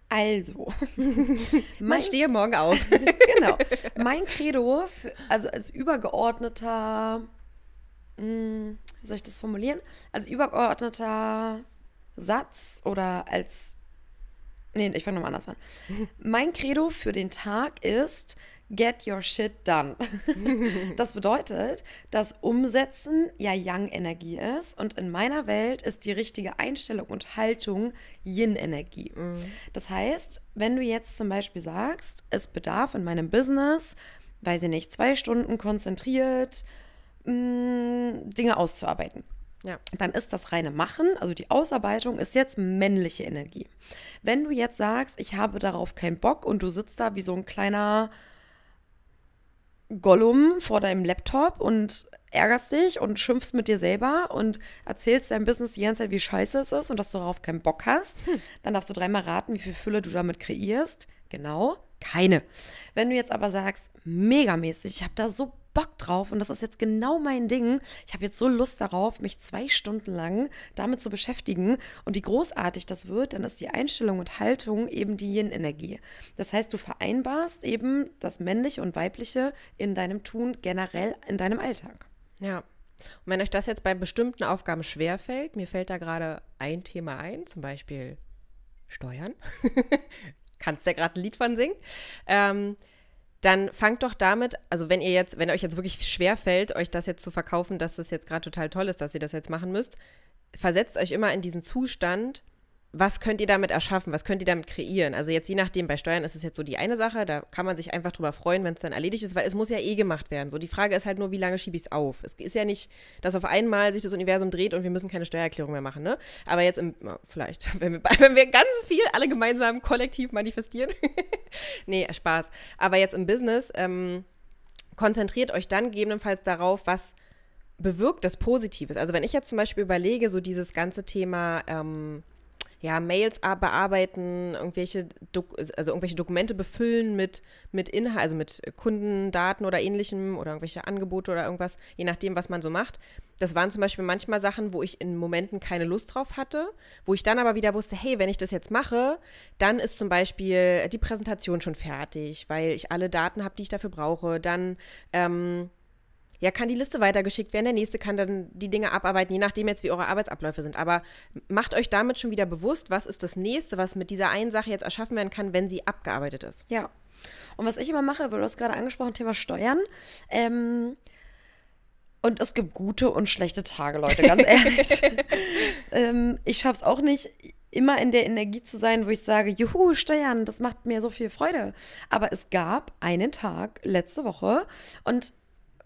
Also, mein stehe morgen aus. genau. Mein Credo, also als übergeordneter, mh, hm, wie soll ich das formulieren? Als übergeordneter Satz oder als Nee, ich fange nochmal anders an. Mein Credo für den Tag ist, get your shit done. das bedeutet, dass Umsetzen ja Yang-Energie ist und in meiner Welt ist die richtige Einstellung und Haltung Yin-Energie. Mhm. Das heißt, wenn du jetzt zum Beispiel sagst, es bedarf in meinem Business, weiß ich nicht, zwei Stunden konzentriert, mh, mm, Dinge auszuarbeiten ja. Dann ist das reine Machen, also die Ausarbeitung, ist jetzt männliche Energie. Wenn du jetzt sagst, ich habe darauf keinen Bock und du sitzt da wie so ein kleiner Gollum vor deinem Laptop und ärgerst dich und schimpfst mit dir selber und erzählst deinem Business die ganze Zeit, wie scheiße es ist und dass du darauf keinen Bock hast, hm. dann darfst du dreimal raten, wie viel Fülle du damit kreierst. Genau, keine. Wenn du jetzt aber sagst, megamäßig, ich habe da so Bock drauf und das ist jetzt genau mein Ding. Ich habe jetzt so Lust darauf, mich zwei Stunden lang damit zu beschäftigen und wie großartig das wird, dann ist die Einstellung und Haltung eben die Yin-Energie. Das heißt, du vereinbarst eben das Männliche und Weibliche in deinem Tun generell in deinem Alltag. Ja. Und wenn euch das jetzt bei bestimmten Aufgaben schwerfällt, mir fällt da gerade ein Thema ein, zum Beispiel Steuern. Kannst ja gerade ein Lied von singen. Ähm, dann fangt doch damit, also wenn ihr jetzt, wenn euch jetzt wirklich schwer fällt, euch das jetzt zu verkaufen, dass das jetzt gerade total toll ist, dass ihr das jetzt machen müsst, versetzt euch immer in diesen Zustand, was könnt ihr damit erschaffen, was könnt ihr damit kreieren? Also jetzt je nachdem, bei Steuern ist es jetzt so die eine Sache, da kann man sich einfach drüber freuen, wenn es dann erledigt ist, weil es muss ja eh gemacht werden. So, die Frage ist halt nur, wie lange schiebe ich es auf? Es ist ja nicht, dass auf einmal sich das Universum dreht und wir müssen keine Steuererklärung mehr machen, ne? Aber jetzt im, vielleicht, wenn wir, wenn wir ganz viel alle gemeinsam kollektiv manifestieren. nee, Spaß. Aber jetzt im Business, ähm, konzentriert euch dann gegebenenfalls darauf, was bewirkt das Positives. Also wenn ich jetzt zum Beispiel überlege, so dieses ganze Thema, ähm, ja, Mails bearbeiten, irgendwelche, Dok also irgendwelche Dokumente befüllen mit, mit Inhalt, also mit Kundendaten oder ähnlichem oder irgendwelche Angebote oder irgendwas, je nachdem, was man so macht. Das waren zum Beispiel manchmal Sachen, wo ich in Momenten keine Lust drauf hatte, wo ich dann aber wieder wusste, hey, wenn ich das jetzt mache, dann ist zum Beispiel die Präsentation schon fertig, weil ich alle Daten habe, die ich dafür brauche. Dann ähm, ja, kann die Liste weitergeschickt werden. Der nächste kann dann die Dinge abarbeiten, je nachdem jetzt, wie eure Arbeitsabläufe sind. Aber macht euch damit schon wieder bewusst, was ist das nächste, was mit dieser einen Sache jetzt erschaffen werden kann, wenn sie abgearbeitet ist. Ja. Und was ich immer mache, weil du hast gerade angesprochen, Thema Steuern. Ähm, und es gibt gute und schlechte Tage, Leute, ganz ehrlich. ähm, ich schaffe es auch nicht, immer in der Energie zu sein, wo ich sage, juhu, Steuern, das macht mir so viel Freude. Aber es gab einen Tag letzte Woche und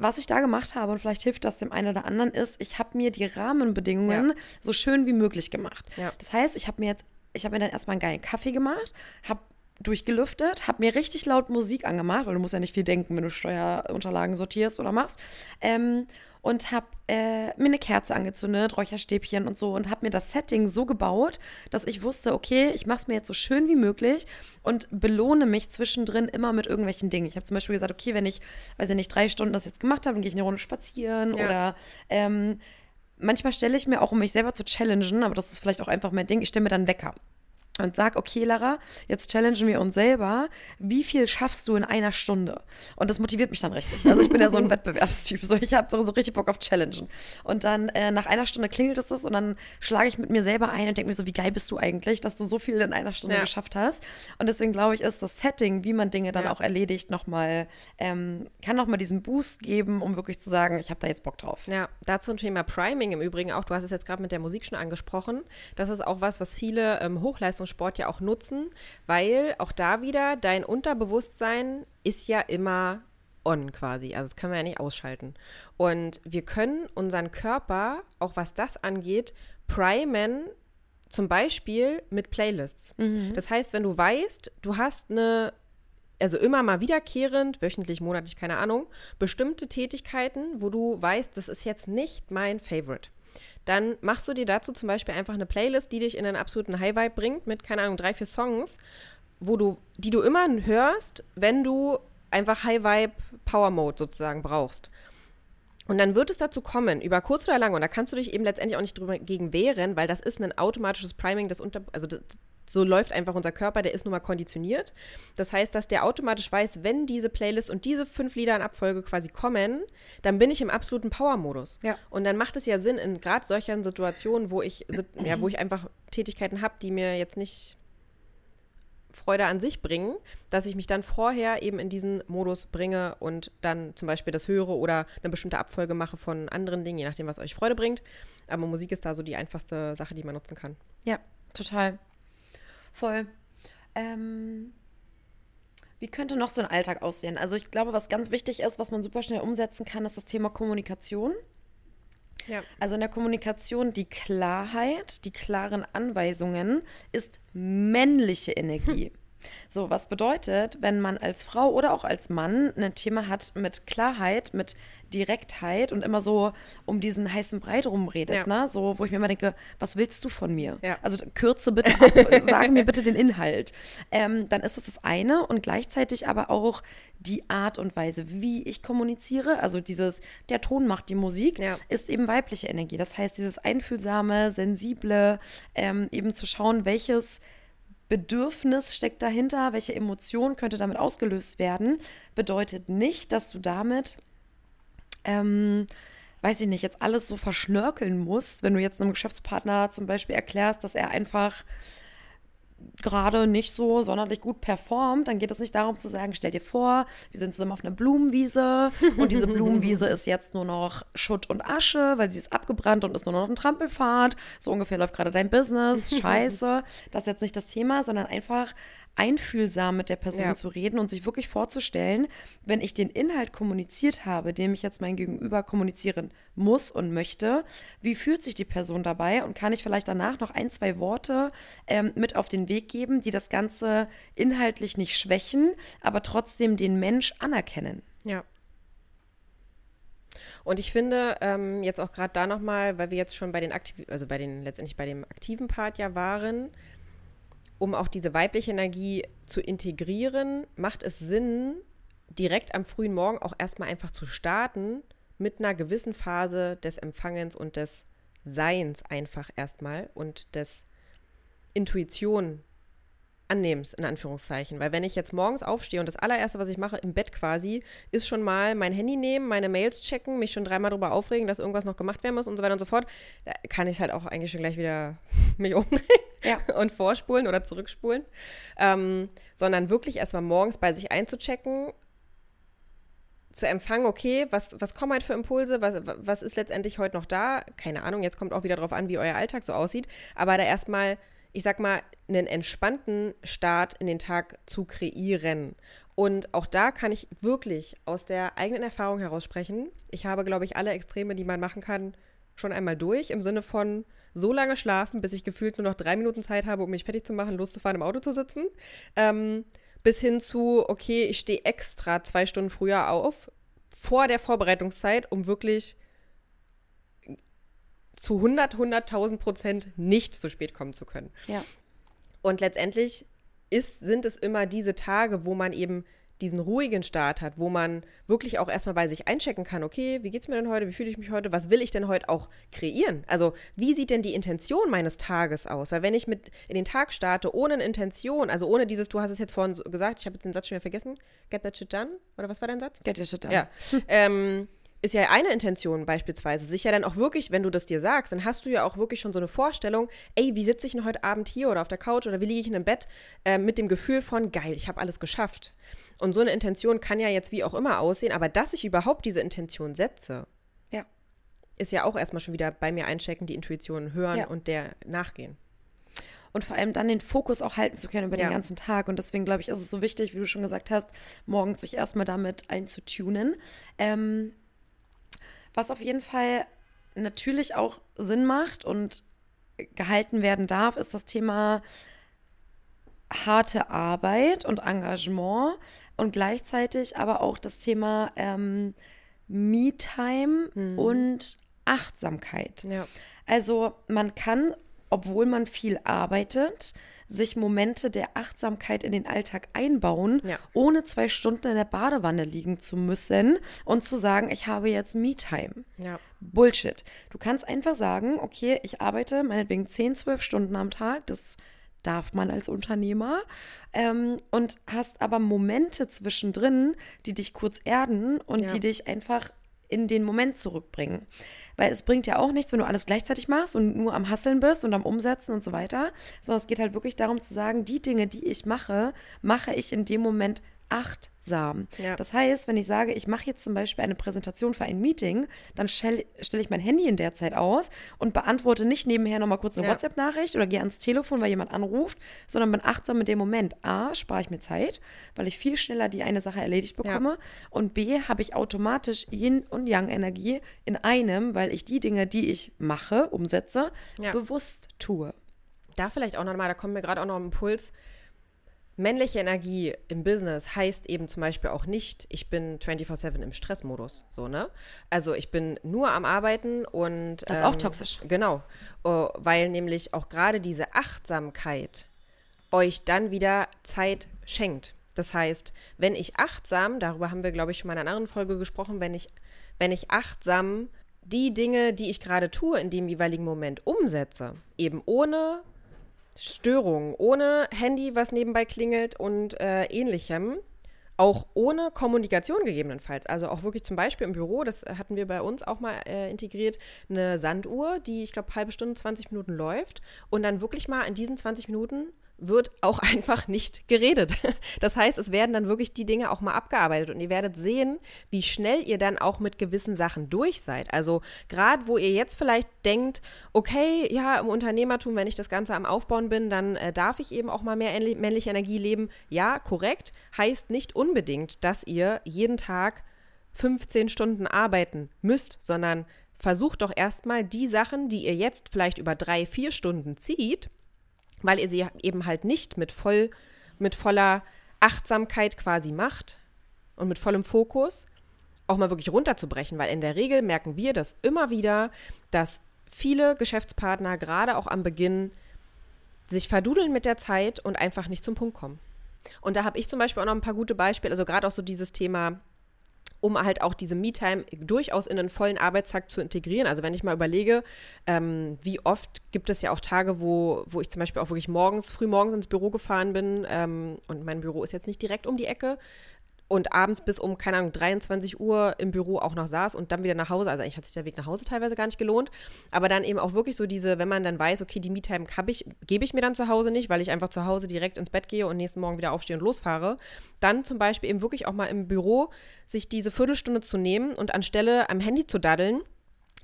was ich da gemacht habe, und vielleicht hilft das dem einen oder anderen, ist, ich habe mir die Rahmenbedingungen ja. so schön wie möglich gemacht. Ja. Das heißt, ich habe mir jetzt, ich habe mir dann erstmal einen geilen Kaffee gemacht, habe durchgelüftet, habe mir richtig laut Musik angemacht, weil du musst ja nicht viel denken, wenn du Steuerunterlagen sortierst oder machst. Ähm, und habe äh, mir eine Kerze angezündet, Räucherstäbchen und so und habe mir das Setting so gebaut, dass ich wusste, okay, ich mache es mir jetzt so schön wie möglich und belohne mich zwischendrin immer mit irgendwelchen Dingen. Ich habe zum Beispiel gesagt, okay, wenn ich, weiß ich nicht, drei Stunden das jetzt gemacht habe, dann gehe ich eine Runde spazieren ja. oder ähm, manchmal stelle ich mir auch, um mich selber zu challengen, aber das ist vielleicht auch einfach mein Ding, ich stelle mir dann Wecker und sag, okay, Lara, jetzt challengen wir uns selber. Wie viel schaffst du in einer Stunde? Und das motiviert mich dann richtig. Also ich bin ja so ein Wettbewerbstyp. So, ich habe so richtig Bock auf Challengen. Und dann äh, nach einer Stunde klingelt es und dann schlage ich mit mir selber ein und denke mir so, wie geil bist du eigentlich, dass du so viel in einer Stunde ja. geschafft hast. Und deswegen glaube ich, ist das Setting, wie man Dinge dann ja. auch erledigt, nochmal, ähm, kann nochmal diesen Boost geben, um wirklich zu sagen, ich habe da jetzt Bock drauf. Ja, dazu ein Thema Priming im Übrigen auch. Du hast es jetzt gerade mit der Musik schon angesprochen. Das ist auch was, was viele ähm, Hochleistungs Sport ja auch nutzen, weil auch da wieder dein Unterbewusstsein ist ja immer on quasi. Also das können wir ja nicht ausschalten. Und wir können unseren Körper, auch was das angeht, primen, zum Beispiel mit Playlists. Mhm. Das heißt, wenn du weißt, du hast eine also immer mal wiederkehrend, wöchentlich, monatlich, keine Ahnung, bestimmte Tätigkeiten, wo du weißt, das ist jetzt nicht mein Favorite dann machst du dir dazu zum Beispiel einfach eine Playlist, die dich in einen absoluten High-Vibe bringt, mit, keine Ahnung, drei, vier Songs, wo du, die du immer hörst, wenn du einfach High-Vibe Power Mode sozusagen brauchst. Und dann wird es dazu kommen, über kurz oder lang, und da kannst du dich eben letztendlich auch nicht drüber gegen wehren, weil das ist ein automatisches Priming, das unter, also das, so läuft einfach unser Körper, der ist nun mal konditioniert. Das heißt, dass der automatisch weiß, wenn diese Playlist und diese fünf Lieder in Abfolge quasi kommen, dann bin ich im absoluten Power-Modus. Ja. Und dann macht es ja Sinn, in gerade solchen Situationen, wo ich, ja, wo ich einfach Tätigkeiten habe, die mir jetzt nicht Freude an sich bringen, dass ich mich dann vorher eben in diesen Modus bringe und dann zum Beispiel das höre oder eine bestimmte Abfolge mache von anderen Dingen, je nachdem, was euch Freude bringt. Aber Musik ist da so die einfachste Sache, die man nutzen kann. Ja, total. Voll. Ähm, wie könnte noch so ein Alltag aussehen? Also ich glaube, was ganz wichtig ist, was man super schnell umsetzen kann, ist das Thema Kommunikation. Ja. Also in der Kommunikation die Klarheit, die klaren Anweisungen ist männliche Energie. Hm. So, was bedeutet, wenn man als Frau oder auch als Mann ein Thema hat mit Klarheit, mit Direktheit und immer so um diesen heißen Brei drum redet, ja. ne? So, wo ich mir immer denke, was willst du von mir? Ja. Also kürze bitte ab, sage mir bitte den Inhalt. Ähm, dann ist das das eine und gleichzeitig aber auch die Art und Weise, wie ich kommuniziere. Also dieses, der Ton macht die Musik, ja. ist eben weibliche Energie. Das heißt, dieses einfühlsame, sensible, ähm, eben zu schauen, welches Bedürfnis steckt dahinter, welche Emotion könnte damit ausgelöst werden, bedeutet nicht, dass du damit ähm, weiß ich nicht, jetzt alles so verschnörkeln musst, wenn du jetzt einem Geschäftspartner zum Beispiel erklärst, dass er einfach gerade nicht so sonderlich gut performt, dann geht es nicht darum zu sagen, stell dir vor, wir sind zusammen auf einer Blumenwiese und diese Blumenwiese ist jetzt nur noch Schutt und Asche, weil sie ist abgebrannt und ist nur noch ein Trampelpfad. So ungefähr läuft gerade dein Business. Scheiße. Das ist jetzt nicht das Thema, sondern einfach einfühlsam mit der Person ja. zu reden und sich wirklich vorzustellen, wenn ich den Inhalt kommuniziert habe, dem ich jetzt mein Gegenüber kommunizieren muss und möchte, wie fühlt sich die Person dabei und kann ich vielleicht danach noch ein, zwei Worte ähm, mit auf den Weg geben, die das Ganze inhaltlich nicht schwächen, aber trotzdem den Mensch anerkennen. Ja. Und ich finde ähm, jetzt auch gerade da nochmal, weil wir jetzt schon bei den aktiven, also bei den letztendlich bei dem aktiven Part ja waren, um auch diese weibliche Energie zu integrieren, macht es Sinn, direkt am frühen Morgen auch erstmal einfach zu starten mit einer gewissen Phase des Empfangens und des Seins einfach erstmal und des Intuition annehmens, in Anführungszeichen. Weil wenn ich jetzt morgens aufstehe und das allererste, was ich mache im Bett quasi, ist schon mal mein Handy nehmen, meine Mails checken, mich schon dreimal darüber aufregen, dass irgendwas noch gemacht werden muss und so weiter und so fort, da kann ich halt auch eigentlich schon gleich wieder mich umdrehen ja. und vorspulen oder zurückspulen. Ähm, sondern wirklich erstmal morgens bei sich einzuchecken, zu empfangen, okay, was, was kommen halt für Impulse, was, was ist letztendlich heute noch da? Keine Ahnung, jetzt kommt auch wieder darauf an, wie euer Alltag so aussieht, aber da erstmal ich sag mal, einen entspannten Start in den Tag zu kreieren. Und auch da kann ich wirklich aus der eigenen Erfahrung heraus sprechen. Ich habe, glaube ich, alle Extreme, die man machen kann, schon einmal durch. Im Sinne von so lange schlafen, bis ich gefühlt nur noch drei Minuten Zeit habe, um mich fertig zu machen, loszufahren, im Auto zu sitzen. Ähm, bis hin zu, okay, ich stehe extra zwei Stunden früher auf, vor der Vorbereitungszeit, um wirklich zu 100, 100.000 Prozent nicht so spät kommen zu können. Ja. Und letztendlich ist, sind es immer diese Tage, wo man eben diesen ruhigen Start hat, wo man wirklich auch erstmal bei sich einchecken kann, okay, wie geht es mir denn heute, wie fühle ich mich heute, was will ich denn heute auch kreieren? Also, wie sieht denn die Intention meines Tages aus? Weil wenn ich mit in den Tag starte ohne eine Intention, also ohne dieses, du hast es jetzt vorhin so gesagt, ich habe jetzt den Satz schon wieder vergessen, get that shit done, oder was war dein Satz? Get that shit done. Ja. ähm, ist ja eine Intention beispielsweise, sich ja dann auch wirklich, wenn du das dir sagst, dann hast du ja auch wirklich schon so eine Vorstellung, ey, wie sitze ich denn heute Abend hier oder auf der Couch oder wie liege ich in einem Bett äh, mit dem Gefühl von, geil, ich habe alles geschafft. Und so eine Intention kann ja jetzt wie auch immer aussehen, aber dass ich überhaupt diese Intention setze, ja. ist ja auch erstmal schon wieder bei mir einchecken, die Intuition hören ja. und der nachgehen und vor allem dann den Fokus auch halten zu können über ja. den ganzen Tag. Und deswegen glaube ich, ist es so wichtig, wie du schon gesagt hast, morgens sich erstmal damit einzutunen. Ähm, was auf jeden Fall natürlich auch Sinn macht und gehalten werden darf, ist das Thema harte Arbeit und Engagement und gleichzeitig aber auch das Thema ähm, Me-Time mhm. und Achtsamkeit. Ja. Also man kann, obwohl man viel arbeitet, sich Momente der Achtsamkeit in den Alltag einbauen, ja. ohne zwei Stunden in der Badewanne liegen zu müssen und zu sagen, ich habe jetzt Me-Time. Ja. Bullshit. Du kannst einfach sagen, okay, ich arbeite meinetwegen 10, 12 Stunden am Tag, das darf man als Unternehmer ähm, und hast aber Momente zwischendrin, die dich kurz erden und ja. die dich einfach in den Moment zurückbringen. Weil es bringt ja auch nichts, wenn du alles gleichzeitig machst und nur am Hasseln bist und am Umsetzen und so weiter, sondern es geht halt wirklich darum zu sagen, die Dinge, die ich mache, mache ich in dem Moment achtsam. Ja. Das heißt, wenn ich sage, ich mache jetzt zum Beispiel eine Präsentation für ein Meeting, dann stelle stell ich mein Handy in der Zeit aus und beantworte nicht nebenher nochmal kurz eine ja. WhatsApp-Nachricht oder gehe ans Telefon, weil jemand anruft, sondern bin achtsam in dem Moment. A, spare ich mir Zeit, weil ich viel schneller die eine Sache erledigt bekomme. Ja. Und B, habe ich automatisch Yin- und Yang-Energie in einem, weil ich die Dinge, die ich mache, umsetze, bewusst tue. Da vielleicht auch nochmal, da kommt mir gerade auch noch ein Impuls männliche Energie im Business heißt eben zum Beispiel auch nicht, ich bin 24-7 im Stressmodus. So, ne? Also ich bin nur am Arbeiten und. Das ist ähm, auch toxisch. Genau. Uh, weil nämlich auch gerade diese Achtsamkeit euch dann wieder Zeit schenkt. Das heißt, wenn ich achtsam, darüber haben wir, glaube ich, schon mal in einer anderen Folge gesprochen, wenn ich, wenn ich achtsam die Dinge, die ich gerade tue, in dem jeweiligen Moment umsetze, eben ohne Störungen, ohne Handy, was nebenbei klingelt und äh, ähnlichem, auch ohne Kommunikation gegebenenfalls. Also auch wirklich zum Beispiel im Büro, das hatten wir bei uns auch mal äh, integriert, eine Sanduhr, die ich glaube halbe Stunde, 20 Minuten läuft und dann wirklich mal in diesen 20 Minuten wird auch einfach nicht geredet. Das heißt, es werden dann wirklich die Dinge auch mal abgearbeitet und ihr werdet sehen, wie schnell ihr dann auch mit gewissen Sachen durch seid. Also gerade wo ihr jetzt vielleicht denkt, okay, ja, im Unternehmertum, wenn ich das Ganze am Aufbauen bin, dann äh, darf ich eben auch mal mehr männliche Energie leben. Ja, korrekt, heißt nicht unbedingt, dass ihr jeden Tag 15 Stunden arbeiten müsst, sondern versucht doch erstmal die Sachen, die ihr jetzt vielleicht über drei, vier Stunden zieht, weil ihr sie eben halt nicht mit voll, mit voller Achtsamkeit quasi macht und mit vollem Fokus, auch mal wirklich runterzubrechen, weil in der Regel merken wir das immer wieder, dass viele Geschäftspartner gerade auch am Beginn sich verdudeln mit der Zeit und einfach nicht zum Punkt kommen. Und da habe ich zum Beispiel auch noch ein paar gute Beispiele, also gerade auch so dieses Thema um halt auch diese Me-Time durchaus in einen vollen Arbeitstag zu integrieren. Also wenn ich mal überlege, ähm, wie oft gibt es ja auch Tage, wo, wo ich zum Beispiel auch wirklich morgens, früh morgens ins Büro gefahren bin ähm, und mein Büro ist jetzt nicht direkt um die Ecke, und abends bis um, keine Ahnung, 23 Uhr im Büro auch noch saß und dann wieder nach Hause. Also eigentlich hat sich der Weg nach Hause teilweise gar nicht gelohnt. Aber dann eben auch wirklich so diese, wenn man dann weiß, okay, die Me-Time ich, gebe ich mir dann zu Hause nicht, weil ich einfach zu Hause direkt ins Bett gehe und nächsten Morgen wieder aufstehe und losfahre. Dann zum Beispiel eben wirklich auch mal im Büro sich diese Viertelstunde zu nehmen und anstelle am Handy zu daddeln,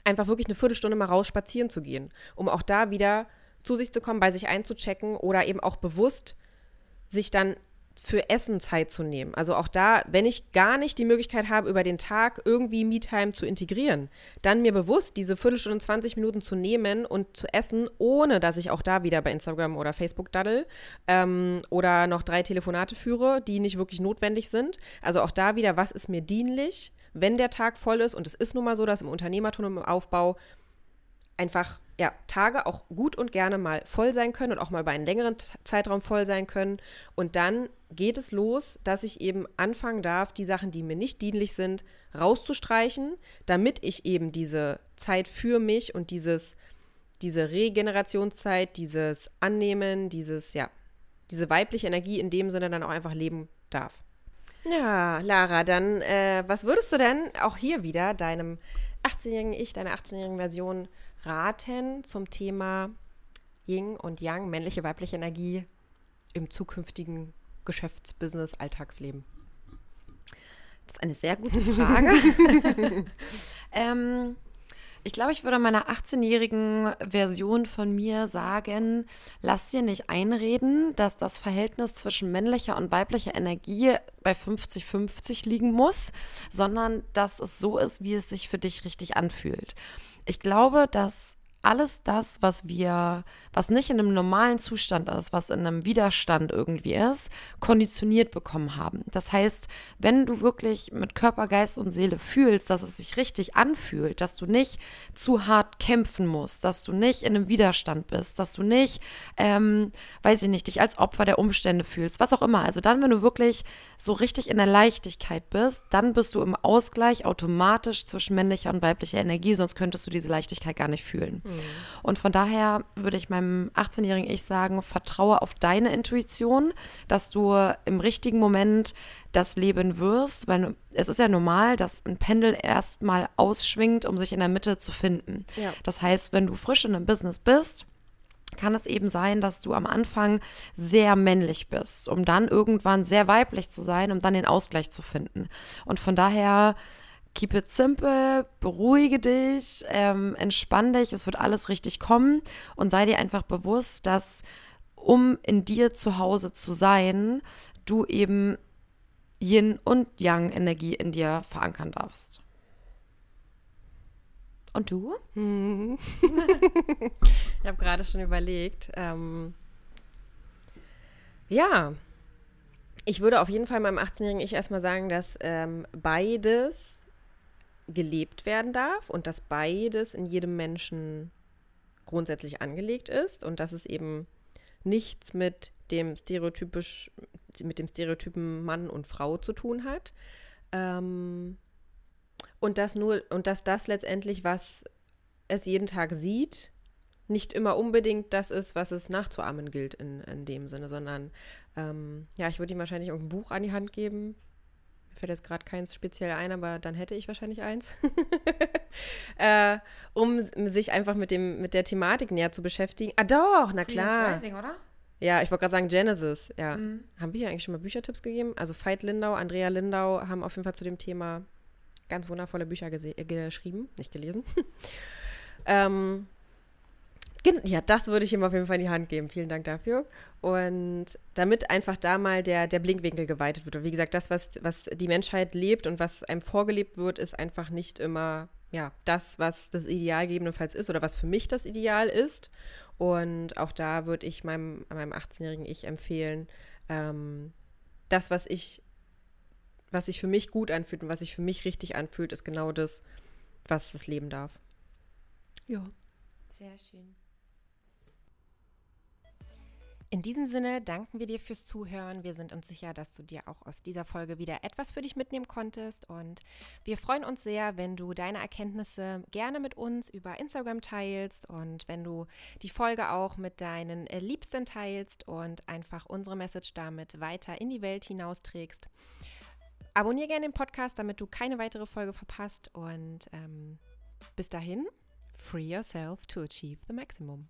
einfach wirklich eine Viertelstunde mal raus spazieren zu gehen, um auch da wieder zu sich zu kommen, bei sich einzuchecken oder eben auch bewusst sich dann für Essen Zeit zu nehmen. Also auch da, wenn ich gar nicht die Möglichkeit habe, über den Tag irgendwie Me-Time zu integrieren, dann mir bewusst diese Viertelstunde, 20 Minuten zu nehmen und zu essen, ohne dass ich auch da wieder bei Instagram oder Facebook daddel ähm, oder noch drei Telefonate führe, die nicht wirklich notwendig sind. Also auch da wieder, was ist mir dienlich, wenn der Tag voll ist. Und es ist nun mal so, dass im Unternehmertum im Aufbau einfach ja, Tage auch gut und gerne mal voll sein können und auch mal bei einem längeren Zeitraum voll sein können. Und dann geht es los, dass ich eben anfangen darf, die Sachen, die mir nicht dienlich sind, rauszustreichen, damit ich eben diese Zeit für mich und dieses, diese Regenerationszeit, dieses Annehmen, dieses, ja, diese weibliche Energie in dem Sinne dann auch einfach leben darf. Ja, Lara, dann äh, was würdest du denn auch hier wieder deinem 18-jährigen Ich, deiner 18-jährigen Version raten zum Thema Yin und Yang, männliche, weibliche Energie im zukünftigen Geschäftsbusiness, Alltagsleben? Das ist eine sehr gute Frage. ähm, ich glaube, ich würde meiner 18-jährigen Version von mir sagen, lass dir nicht einreden, dass das Verhältnis zwischen männlicher und weiblicher Energie bei 50-50 liegen muss, sondern dass es so ist, wie es sich für dich richtig anfühlt. Ich glaube, dass alles das, was wir, was nicht in einem normalen Zustand ist, was in einem Widerstand irgendwie ist, konditioniert bekommen haben. Das heißt, wenn du wirklich mit Körper, Geist und Seele fühlst, dass es sich richtig anfühlt, dass du nicht zu hart kämpfen musst, dass du nicht in einem Widerstand bist, dass du nicht, ähm, weiß ich nicht, dich als Opfer der Umstände fühlst, was auch immer. Also dann, wenn du wirklich so richtig in der Leichtigkeit bist, dann bist du im Ausgleich automatisch zwischen männlicher und weiblicher Energie, sonst könntest du diese Leichtigkeit gar nicht fühlen. Mhm. Und von daher würde ich meinem 18-jährigen Ich sagen, vertraue auf deine Intuition, dass du im richtigen Moment das leben wirst, weil es ist ja normal, dass ein Pendel erstmal ausschwingt, um sich in der Mitte zu finden. Ja. Das heißt, wenn du frisch in einem Business bist, kann es eben sein, dass du am Anfang sehr männlich bist, um dann irgendwann sehr weiblich zu sein, um dann den Ausgleich zu finden. Und von daher keep it simple, beruhige dich, ähm, entspann dich, es wird alles richtig kommen und sei dir einfach bewusst, dass um in dir zu Hause zu sein, du eben Yin und Yang Energie in dir verankern darfst. Und du? Hm. ich habe gerade schon überlegt. Ähm, ja, ich würde auf jeden Fall meinem 18-jährigen Ich erstmal sagen, dass ähm, beides gelebt werden darf und dass beides in jedem Menschen grundsätzlich angelegt ist und dass es eben nichts mit dem stereotypisch mit dem Stereotypen Mann und Frau zu tun hat. Ähm, und dass nur und dass das letztendlich was es jeden Tag sieht nicht immer unbedingt das ist, was es nachzuahmen gilt in, in dem Sinne, sondern ähm, ja, ich würde ihm wahrscheinlich irgendein Buch an die Hand geben, fällt jetzt gerade keins speziell ein, aber dann hätte ich wahrscheinlich eins. äh, um sich einfach mit, dem, mit der Thematik näher zu beschäftigen. Ah doch, na klar. Rising, oder? Ja, ich wollte gerade sagen Genesis. Ja. Mhm. Haben wir hier eigentlich schon mal Büchertipps gegeben? Also Veit Lindau, Andrea Lindau haben auf jeden Fall zu dem Thema ganz wundervolle Bücher äh, geschrieben, nicht gelesen. ähm, ja, das würde ich ihm auf jeden Fall in die Hand geben. Vielen Dank dafür. Und damit einfach da mal der, der Blinkwinkel geweitet wird. Und wie gesagt, das, was, was die Menschheit lebt und was einem vorgelebt wird, ist einfach nicht immer ja, das, was das Ideal gegebenenfalls ist oder was für mich das Ideal ist. Und auch da würde ich meinem, meinem 18-jährigen Ich empfehlen, ähm, das, was ich, was sich für mich gut anfühlt und was sich für mich richtig anfühlt, ist genau das, was es leben darf. Ja. Sehr schön. In diesem Sinne danken wir dir fürs Zuhören. Wir sind uns sicher, dass du dir auch aus dieser Folge wieder etwas für dich mitnehmen konntest. Und wir freuen uns sehr, wenn du deine Erkenntnisse gerne mit uns über Instagram teilst und wenn du die Folge auch mit deinen äh, Liebsten teilst und einfach unsere Message damit weiter in die Welt hinausträgst. Abonnier gerne den Podcast, damit du keine weitere Folge verpasst. Und ähm, bis dahin, free yourself to achieve the maximum.